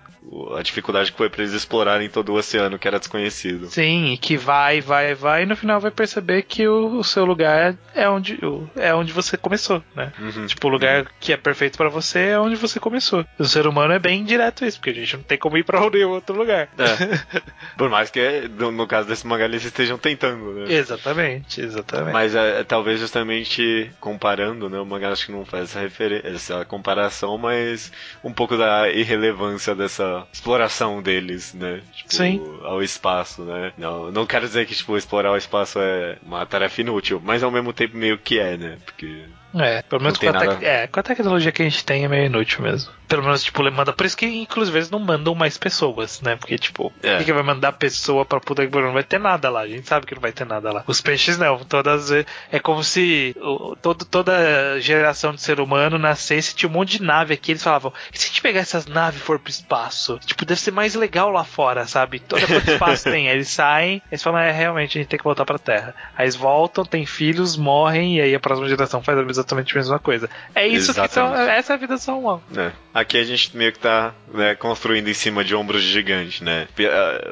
a dificuldade que foi para eles explorarem todo o oceano que era desconhecido. Sim, e que vai, vai, vai, e no final vai perceber que o, o seu lugar é onde, é onde você começou, né? Uhum, tipo, o lugar uhum. que é perfeito para você é onde você começou. O ser humano é bem direto isso, porque a gente não tem como ir pra nenhum outro lugar. É. *laughs* Por mais que, no, caso desse mangá, eles estejam tentando, né? Exatamente, exatamente. Mas é, é, talvez justamente comparando, né? O mangá acho que não faz essa, referência, essa comparação, mas um pouco da irrelevância dessa exploração deles, né? Tipo, Sim. ao espaço, né? Não, não quero dizer que, tipo, explorar o espaço é uma tarefa inútil, mas ao mesmo tempo meio que é, né? Porque É, pelo menos com a, tec... é, com a, tecnologia que a gente tem é meio inútil mesmo. Pelo menos, tipo, manda. Por isso que, inclusive, eles não mandam mais pessoas, né? Porque, tipo, é. que, que vai mandar pessoa pra puta que não vai ter nada lá. A gente sabe que não vai ter nada lá. Os peixes não. Todas. É como se todo, toda geração de ser humano nascesse, tinha um monte de nave aqui. Eles falavam: e se a gente pegar essas naves e for pro espaço? Tipo, deve ser mais legal lá fora, sabe? Toda quanto espaço tem. Aí eles saem, eles falam: é, realmente, a gente tem que voltar pra Terra. Aí eles voltam, tem filhos, morrem, e aí a próxima geração faz exatamente a mesma coisa. É isso exatamente. que são, essa é a vida do Juan. É. Aqui a gente meio que tá né, construindo em cima de ombros gigantes, né?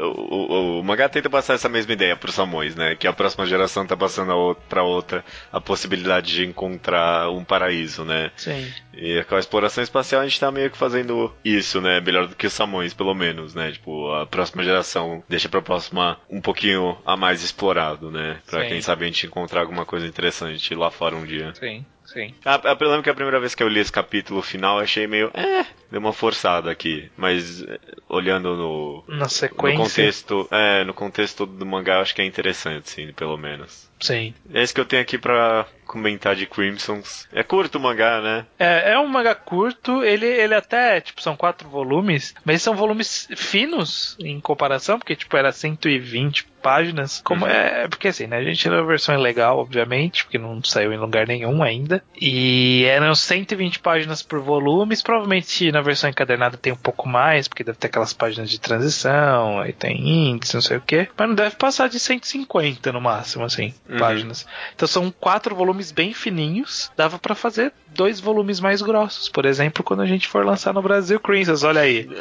O, o, o, mangá tenta passar essa mesma ideia pros Samões, né? Que a próxima geração tá passando a pra outra a possibilidade de encontrar um paraíso, né? Sim. E com a exploração espacial a gente tá meio que fazendo isso, né? Melhor do que os Samões, pelo menos, né? Tipo, a próxima geração deixa pra próxima um pouquinho a mais explorado, né? Pra Sim. quem sabe a gente encontrar alguma coisa interessante lá fora um dia. Sim. Sim. A, a, eu lembro que a primeira vez que eu li esse capítulo final, eu achei meio. É, deu uma forçada aqui. Mas eh, olhando no. Na sequência. No contexto. É, no contexto do mangá, eu acho que é interessante, sim, pelo menos. Sim. É isso que eu tenho aqui pra comentar de Crimsons. É curto o mangá, né? É, é um mangá curto, ele, ele até, tipo, são quatro volumes, mas são volumes finos em comparação, porque, tipo, era 120 páginas. Como uhum. é, porque assim, né? A gente tirou a versão legal, obviamente, porque não saiu em lugar nenhum ainda. E eram 120 páginas por volumes. Provavelmente na versão encadernada tem um pouco mais, porque deve ter aquelas páginas de transição, aí tem índice, não sei o que. Mas não deve passar de 150 no máximo, assim, uhum. páginas. Então são quatro volumes bem fininhos. Dava para fazer dois volumes mais grossos. Por exemplo, quando a gente for lançar no Brasil Crimson, olha aí. *laughs*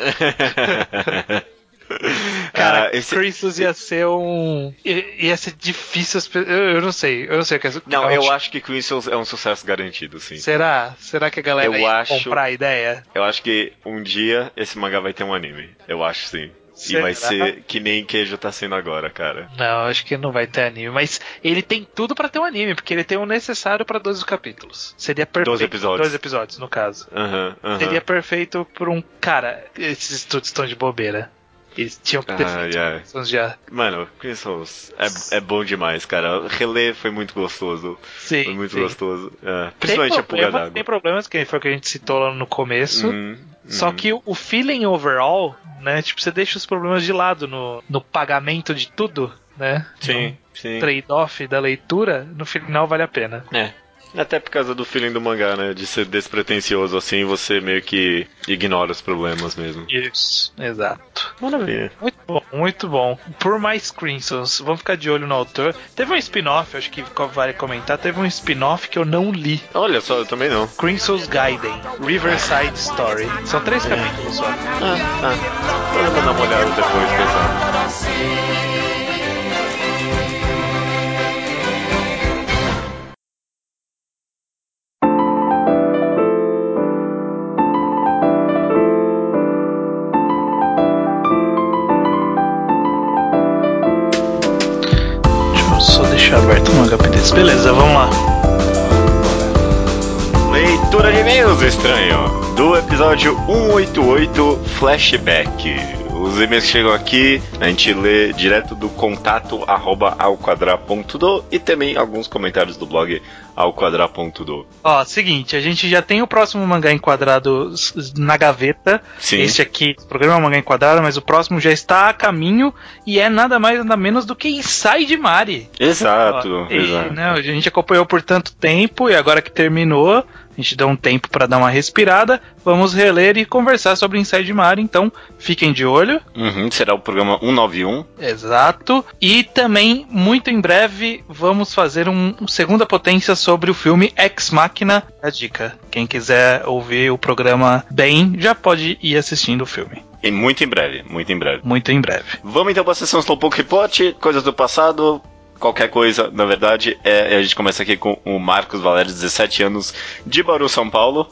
Cara, esse Christmas ia ser um. ia ser difícil. Eu, não sei. Eu não sei o que é. Não, eu acho que Christmas é um sucesso garantido, sim. Será? Será que a galera eu ia acho, comprar a ideia? Eu acho que um dia esse mangá vai ter um anime. Eu acho sim. E vai ser que nem queijo tá sendo agora, cara. Não, acho que não vai ter anime. Mas ele tem tudo para ter um anime, porque ele tem o necessário para 12 capítulos. Seria perfeito. 12 episódios. 12 episódios, no caso. Uhum, uhum. Seria perfeito por um. Cara, esses estudos estão de bobeira. Eles tinham que ter ah, feito yeah. já. Mano, Crystals é, é bom demais, cara. Reler foi muito gostoso. Sim. Foi muito sim. gostoso. É. Principalmente problema, a pulga d'água. Tem problemas, que foi o que a gente citou lá no começo. Uhum, só uhum. que o feeling overall, né? Tipo, você deixa os problemas de lado no, no pagamento de tudo, né? Sim, sim. Trade-off da leitura, no final vale a pena. É. Até por causa do feeling do mangá, né? De ser despretensioso assim, você meio que ignora os problemas mesmo. Isso, exato. Maravilha. Muito bom, muito bom. Por mais Crimsons, vamos ficar de olho no autor. Teve um spin-off, acho que vale comentar, teve um spin-off que eu não li. Olha só, eu também não. Crimson's Gaiden, Riverside Story. São três é. capítulos só. Ah, ah. Vou dar uma olhada depois, pessoal. Beleza, vamos lá. Leitura de e-mails, estranho. Do episódio 188 Flashback. Os e-mails que chegam aqui, a gente lê direto do contato arroba alquadra.do e também alguns comentários do blog ao quadrar.do. Ó, seguinte, a gente já tem o próximo mangá enquadrado na gaveta. Sim. Esse aqui, o programa é um mangá enquadrado, mas o próximo já está a caminho e é nada mais nada menos do que Inside Mari. Exato, Ó, exato. Né, a gente acompanhou por tanto tempo e agora que terminou, a gente deu um tempo para dar uma respirada. Vamos reler e conversar sobre Inside Mar, então fiquem de olho. Uhum, será o programa 191. Exato. E também, muito em breve, vamos fazer um, um segunda potência sobre o filme Ex Machina. A dica: quem quiser ouvir o programa bem, já pode ir assistindo o filme. E muito em breve, muito em breve. Muito em breve. Vamos então para a sessão Slowpoke Report, coisas do passado, qualquer coisa, na verdade, é, a gente começa aqui com o Marcos Valério, 17 anos, de Bauru, São Paulo.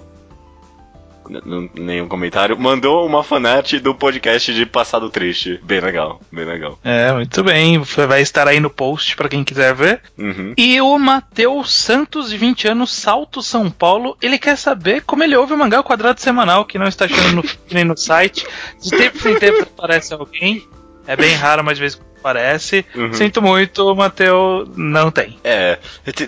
Nenhum comentário. Mandou uma fanart do podcast de Passado Triste. Bem legal, bem legal. É, muito bem. Vai estar aí no post para quem quiser ver. Uhum. E o Matheus Santos, de 20 anos, Salto São Paulo. Ele quer saber como ele ouve o mangá ao quadrado semanal, que não está achando no, *laughs* nem no site. De tempo em tempo aparece alguém. É bem raro, mas de vez em parece. Uhum. Sinto muito, o Mateu não tem. É,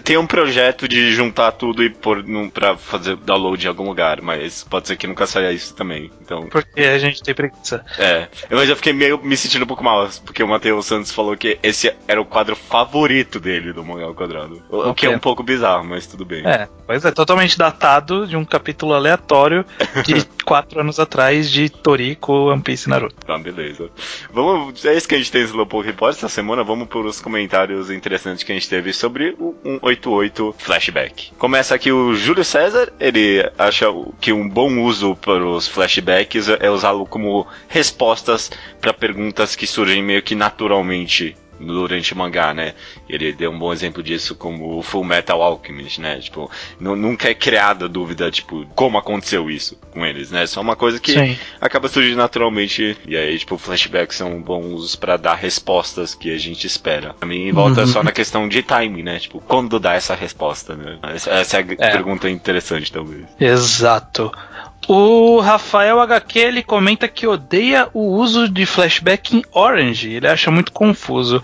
tem um projeto de juntar tudo e pôr pra fazer download em algum lugar, mas pode ser que nunca saia isso também. Então... Porque a gente tem preguiça. É, mas eu fiquei meio me sentindo um pouco mal, porque o Matheus Santos falou que esse era o quadro favorito dele do Mangá ao Quadrado. O, okay. que é um pouco bizarro, mas tudo bem. É, pois é, totalmente datado de um capítulo aleatório de *laughs* quatro anos atrás de Toriko, One Piece e Naruto. Tá, beleza. Vamos, é isso que a gente tem no Slowpoke Report essa semana. Vamos por os comentários interessantes que a gente teve sobre o 188 Flashback. Começa aqui o Júlio César, ele acha que um bom uso para os flashbacks é usá-lo como respostas para perguntas que surgem meio que naturalmente durante o mangá, né? Ele deu um bom exemplo disso como o Full Metal Alchemist, né? Tipo, nunca é criada dúvida, tipo, como aconteceu isso com eles, né? Só uma coisa que Sim. acaba surgindo naturalmente e aí, tipo, flashbacks são bons para dar respostas que a gente espera. Pra mim, volta uhum. só na questão de timing, né? Tipo, quando dá essa resposta, né? Essa é a é. pergunta interessante, talvez. Exato. O Rafael HQ ele comenta que odeia o uso de flashback em Orange. Ele acha muito confuso.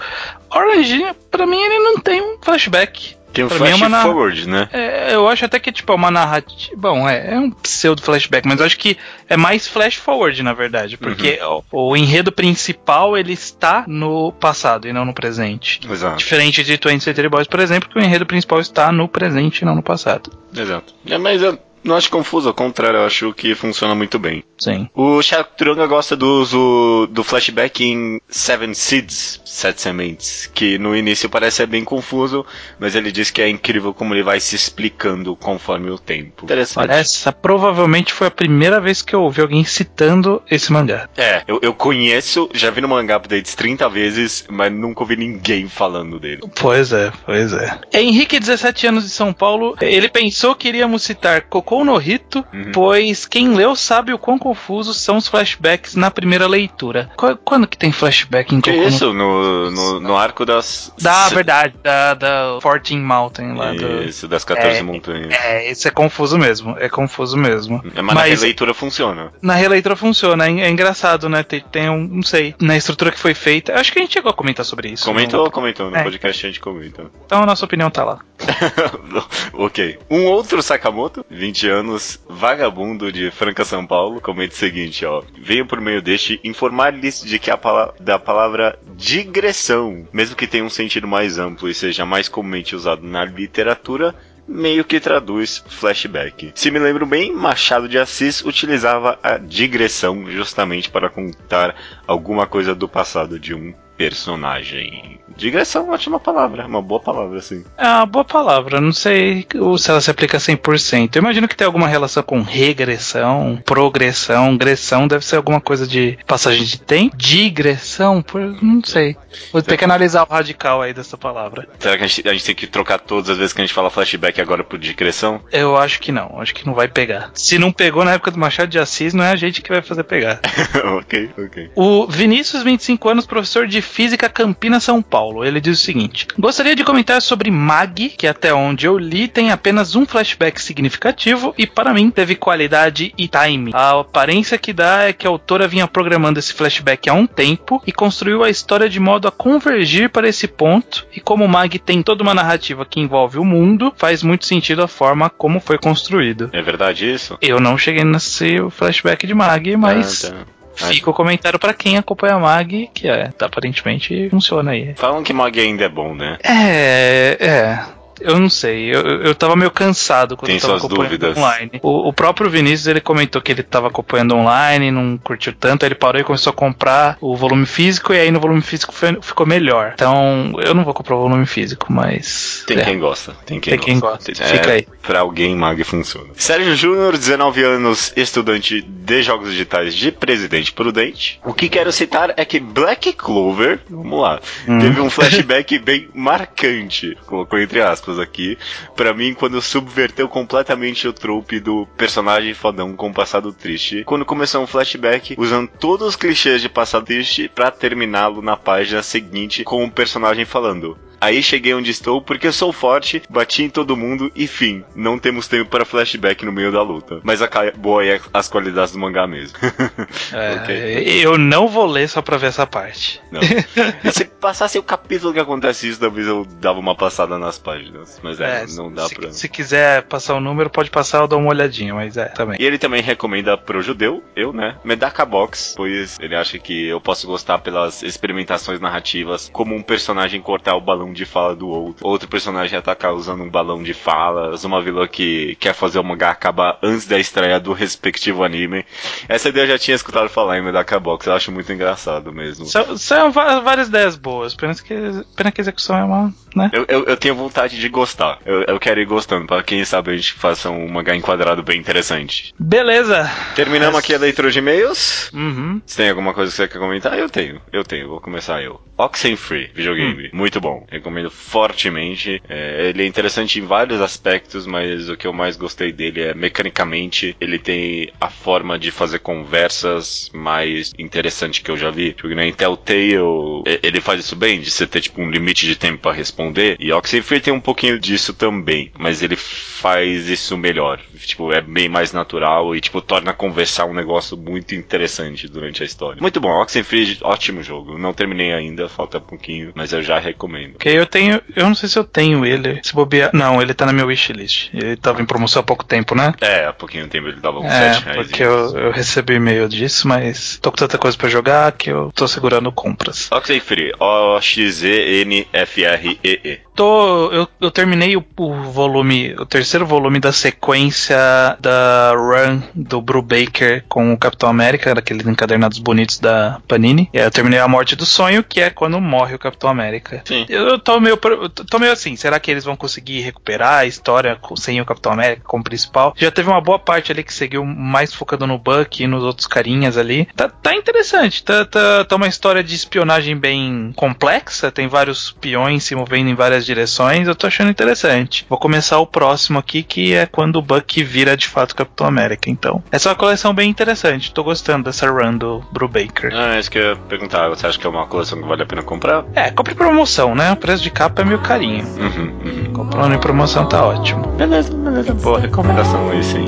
Orange, para mim, ele não tem um flashback. Tem um pra flash é forward, né? É, eu acho até que tipo, é uma narrativa. Bom, é, é, um pseudo flashback, mas eu acho que é mais flash forward, na verdade. Porque uhum. o, o, enredo principal ele está no passado e não no presente. Exato. Diferente de Twenty Century Boys, por exemplo, que o enredo principal está no presente e não no passado. Exato. É, mas eu não acho confuso, ao contrário, eu acho que funciona muito bem. Sim. O Chaturanga gosta do uso do flashback em Seven Seeds, Sete Sementes, que no início parece ser bem confuso, mas ele diz que é incrível como ele vai se explicando conforme o tempo. Interessante. Essa provavelmente foi a primeira vez que eu ouvi alguém citando esse mangá. É, eu, eu conheço, já vi no mangá updates 30 vezes, mas nunca ouvi ninguém falando dele. Pois é, pois é. Henrique, 17 anos de São Paulo, ele pensou que iríamos citar Cocô Boku no Hito, uhum. pois quem leu sabe o quão confusos são os flashbacks na primeira leitura. Quando que tem flashback em Cocô Isso, no, no, no, arco das... Da, verdade, da, da 14 Mountain lá. Isso, do... das 14 é, montanhas. É, isso é confuso mesmo, é confuso mesmo. É, mas, mas, na releitura funciona. Na releitura funciona, é, é engraçado, né? Tem, tem, um, não sei, na estrutura que foi feita, acho que a gente chegou a comentar sobre isso. Comentou, não? comentou, no é. podcast a gente comenta. Então a nossa opinião tá lá. *laughs* ok. Um outro Sakamoto, 20 20 anos, vagabundo de Franca, São Paulo, comenta o seguinte, ó. Venho por meio deste informar-lhes de que a palavra, da palavra digressão, mesmo que tenha um sentido mais amplo e seja mais comumente usado na literatura, meio que traduz flashback. Se me lembro bem, Machado de Assis utilizava a digressão justamente para contar alguma coisa do passado de um personagem. Digressão é uma ótima palavra, uma boa palavra, assim. É uma boa palavra, não sei se ela se aplica 100%. Eu imagino que tem alguma relação com regressão, progressão, gressão, deve ser alguma coisa de passagem de tempo. Digressão, por, não sei. Vou ter que analisar o radical aí dessa palavra. Será que a gente, a gente tem que trocar todas as vezes que a gente fala flashback agora por digressão? Eu acho que não, acho que não vai pegar. Se não pegou na época do Machado de Assis, não é a gente que vai fazer pegar. *laughs* ok, ok. O Vinícius, 25 anos, professor de Física Campina, São Paulo. Ele diz o seguinte: Gostaria de comentar sobre Mag, que até onde eu li tem apenas um flashback significativo e para mim teve qualidade e time. A aparência que dá é que a autora vinha programando esse flashback há um tempo e construiu a história de modo a convergir para esse ponto. E como Mag tem toda uma narrativa que envolve o mundo, faz muito sentido a forma como foi construído. É verdade isso? Eu não cheguei nesse flashback de Mag, mas. Ah, tá. Fica o comentário para quem acompanha a Mag, que é, aparentemente funciona aí. Falam que Mag ainda é bom, né? É, é. Eu não sei, eu, eu tava meio cansado quando Tem eu tava acompanhando dúvidas. online. O, o, próprio Vinícius, ele comentou que ele tava acompanhando online, não curtiu tanto, aí ele parou e começou a comprar o volume físico, e aí no volume físico foi, ficou melhor. Então, eu não vou comprar o volume físico, mas... Tem é. quem gosta, tem quem tem gosta. Quem gosta. Fica aí. Pra alguém, Mag funciona. Sérgio Júnior, 19 anos, estudante de jogos digitais de Presidente Prudente. O que quero citar é que Black Clover, vamos lá, hum. teve um *laughs* flashback bem marcante, colocou entre aspas, aspas aqui, para mim, quando subverteu completamente o trope do personagem fodão com passado triste. Quando começou um flashback, usando todos os clichês de passado triste para terminá-lo na página seguinte com o personagem falando. Aí cheguei onde estou porque sou forte, bati em todo mundo e fim. Não temos tempo para flashback no meio da luta. Mas acabou aí as qualidades do mangá mesmo. *laughs* é, okay. Eu não vou ler só pra ver essa parte. Não. se passasse o capítulo que acontece isso, talvez eu dava uma passada nas páginas. Mas é, é não dá se, pra. Se quiser passar o número, pode passar, eu dou uma olhadinha, mas é, também. E ele também recomenda pro judeu, eu, né? Medaka Box, pois ele acha que eu posso gostar pelas experimentações narrativas, como um personagem cortar o balão de fala do outro, outro personagem atacar usando um balão de falas, uma vilã que quer fazer o mangá acabar antes da estreia do respectivo anime. Essa ideia eu já tinha escutado falar em Medaka Box, eu acho muito engraçado mesmo. São, são várias ideias boas, pena que, pena que a execução é uma. Né? Eu, eu, eu tenho vontade de gostar. Eu, eu quero ir gostando, para quem sabe a gente faça um mangá enquadrado bem interessante. Beleza! Terminamos aqui a leitura de e-mails. Uhum. Se tem alguma coisa que você quer comentar, eu tenho. Eu tenho, vou começar eu. Oxenfree, videogame. Hum. Muito bom. Recomendo fortemente. É, ele é interessante em vários aspectos, mas o que eu mais gostei dele é mecanicamente. Ele tem a forma de fazer conversas mais interessante que eu já vi. Porque na Telltale ele faz isso bem, de você ter tipo um limite de tempo para responder. E Oxenfree tem um pouquinho disso também, mas ele faz isso melhor. Tipo, é bem mais natural e tipo torna conversar um negócio muito interessante durante a história. Muito bom, Oxenfree, ótimo jogo. Não terminei ainda, falta um pouquinho, mas eu já recomendo. Ok, eu tenho, eu não sei se eu tenho ele. Se bobear, não, ele tá na minha wishlist. Ele tava em promoção há pouco tempo, né? É, há pouquinho tempo ele tava com é, 7 reais. Porque eu, eu recebi e-mail disso, mas tô com tanta coisa para jogar que eu tô segurando compras. Oxenfree, O-X-E-N-F-R-E-E. Tô, eu, eu terminei o, o volume, o terceiro volume da sequência da run do Brubaker com o Capitão América, daqueles encadernados bonitos da Panini. E eu terminei a morte do sonho, que é quando morre o Capitão América. Sim. Eu tô meio, tô meio assim, será que eles vão conseguir recuperar a história sem o Capitão América como principal? Já teve uma boa parte ali que seguiu mais focado no Buck e nos outros carinhas ali. Tá, tá interessante, tá, tá, tá uma história de espionagem bem complexa, tem vários peões se movendo em várias direções, eu tô achando interessante. Vou começar o próximo aqui, que é quando o Buck vira de fato Capitão América, então. Essa é uma coleção bem interessante, tô gostando dessa run do Brubaker. Ah, é isso que eu ia perguntar, você acha que é uma coleção que vale a pena comprar? É, compre promoção, né? O preço de capa é meio carinho. Uhum, uhum. Comprando em promoção tá ótimo. Beleza, beleza, boa recomendação aí sim.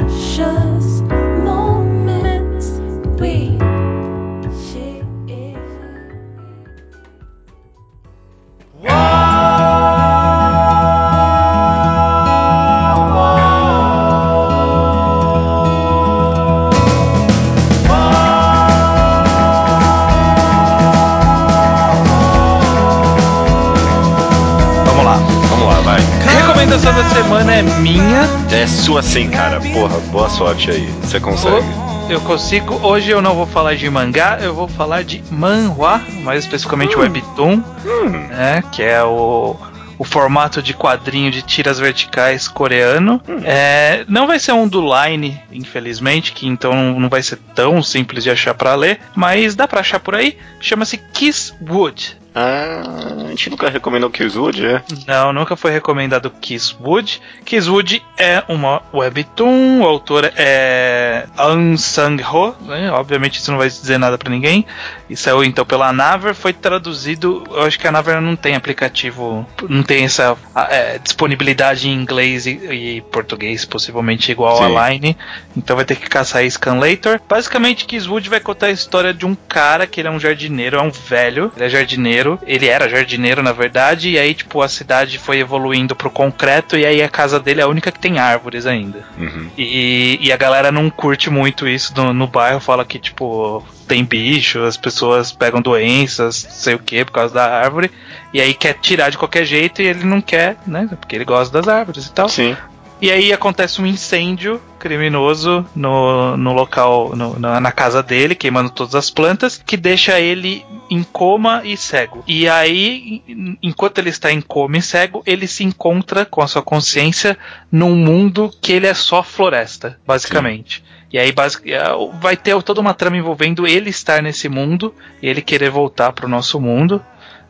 Recomendação da semana é minha. É sua sim, cara. Porra, boa sorte aí. Você consegue. Eu consigo. Hoje eu não vou falar de mangá, eu vou falar de manhwa, mais especificamente hum. webtoon, hum. né, que é o o formato de quadrinho de tiras verticais coreano. Hum. É, não vai ser um do Line, infelizmente, que então não vai ser tão simples de achar para ler, mas dá para achar por aí. Chama-se Kiss Wood. Ah, a gente nunca recomendou Kisswood, é? Não, nunca foi recomendado Kisswood. Kisswood é uma webtoon, o autor é An Sang-ho, né? obviamente isso não vai dizer nada para ninguém. E saiu então pela Naver, foi traduzido, eu acho que a Naver não tem aplicativo, não tem essa é, disponibilidade em inglês e, e, português, possivelmente igual Sim. a Line, então vai ter que caçar Scanlator. Basicamente, Kisswood vai contar a história de um cara que ele é um jardineiro, é um velho, ele é jardineiro jardineiro. Ele era jardineiro, na verdade, e aí, tipo, a cidade foi evoluindo pro concreto, e aí a casa dele é a única que tem árvores ainda. Uhum. E, e a galera não curte muito isso no, no bairro, fala que, tipo, tem bicho, as pessoas pegam doenças, sei o que, por causa da árvore, e aí quer tirar de qualquer jeito e ele não quer, né? Porque ele gosta das árvores e tal. Sim. E aí acontece um incêndio criminoso no, no local, no, na, na, casa dele, queimando todas as plantas, que deixa ele em coma e cego. E aí, enquanto ele está em coma e cego, ele se encontra com a sua consciência num mundo que ele é só floresta, basicamente. Sim. E aí é, vai ter toda uma trama envolvendo ele estar nesse mundo e ele querer voltar para o nosso mundo.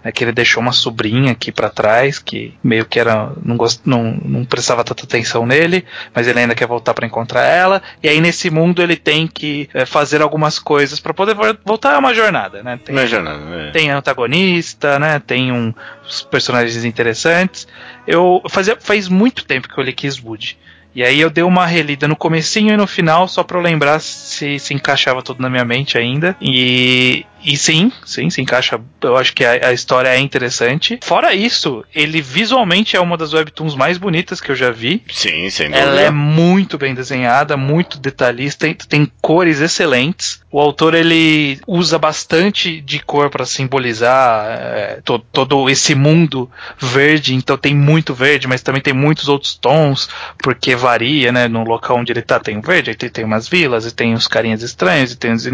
Né, que ele deixou uma sobrinha aqui para trás, que meio que era não, gost, não, não prestava tanta atenção nele, mas ele ainda quer voltar para encontrar ela. E aí nesse mundo ele tem que é, fazer algumas coisas para poder voltar a uma jornada, né? Tem, uma jornada, é. tem antagonista, né? Tem um, uns personagens interessantes. Eu fazia faz muito tempo que eu li Kisswood. E aí eu dei uma relida no comecinho e no final só para eu lembrar se se encaixava tudo na minha mente ainda. E e sim, sim, se encaixa. Eu acho que a, a, história é interessante. Fora isso, ele visualmente é uma das webtoons mais bonitas que eu já vi. Sim, sem dúvida. Ela é muito bem desenhada, muito detalhista, tem, tem cores excelentes. O autor ele usa bastante de cor para simbolizar é, to, todo esse mundo verde. Então tem muito verde, mas também tem muitos outros tons, porque varia, né? No local onde ele tá tem verde, aí tem, tem umas vilas, e tem uns carinhas estranhos, e tem uns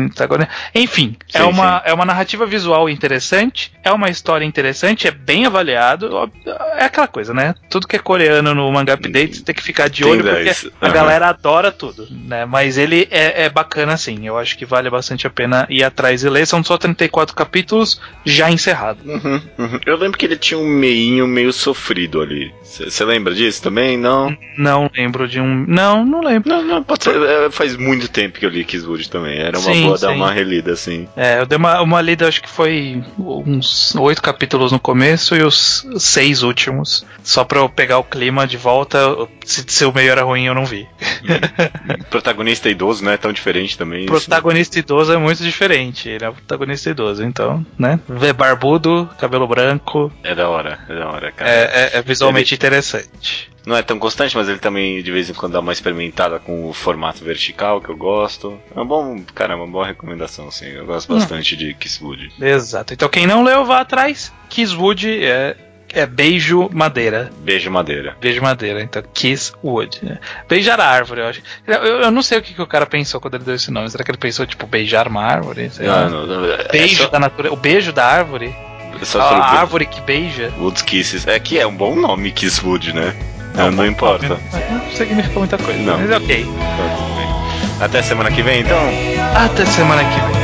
Enfim, é sim, é uma é uma narrativa visual interessante, é uma história interessante, é bem avaliado. É aquela coisa, né? Tudo que é coreano no manga update você tem que ficar de olho porque a uhum. galera adora tudo, né? Mas ele é, é bacana sim. Eu acho que vale bastante a pena ir atrás e ler. São só 34 capítulos já encerrados. Uhum, uhum. Eu lembro que ele tinha um meinho meio sofrido ali. Você lembra disso também? Não? Não lembro de um. Não, não lembro. Não, não, pode ser. É, faz muito tempo que eu li Kisswood também. Era uma sim, boa sim. dar uma relida assim. É, eu dei uma, uma lida, acho que foi uns oito capítulos no começo e os seis últimos. Só pra eu pegar o clima de volta. Se, se o meio era ruim, eu não vi. *laughs* protagonista idoso não é tão diferente também. Protagonista isso. idoso é muito diferente. Ele é protagonista idoso, então, né? Vê barbudo, cabelo branco. É da hora, é da hora, cara. É, é, é visualmente ele... interessante não é tão constante, mas ele também de vez em quando dá uma experimentada com o formato vertical que eu gosto. É um bom, cara, é uma boa recomendação, sim. Eu gosto hum. bastante de Kisswood. Exato. Então quem não leu, vá atrás. Kisswood é é beijo madeira. Beijo madeira. Beijo madeira, então Kiss Wood. Né? Beijar a árvore, eu acho. Eu, eu, não sei o que, que o cara pensou quando ele deu esse nome. Será que ele pensou, tipo, beijar uma árvore? Não, não, não, é beijo é só... da natureza. O beijo da árvore? É a, a árvore que beija. Woods Kisses. É que é um bom nome, Kisswood, né? Não, não importa. Não significa muita coisa. Não. Mas é ok. Até semana que vem, então. Até semana que vem.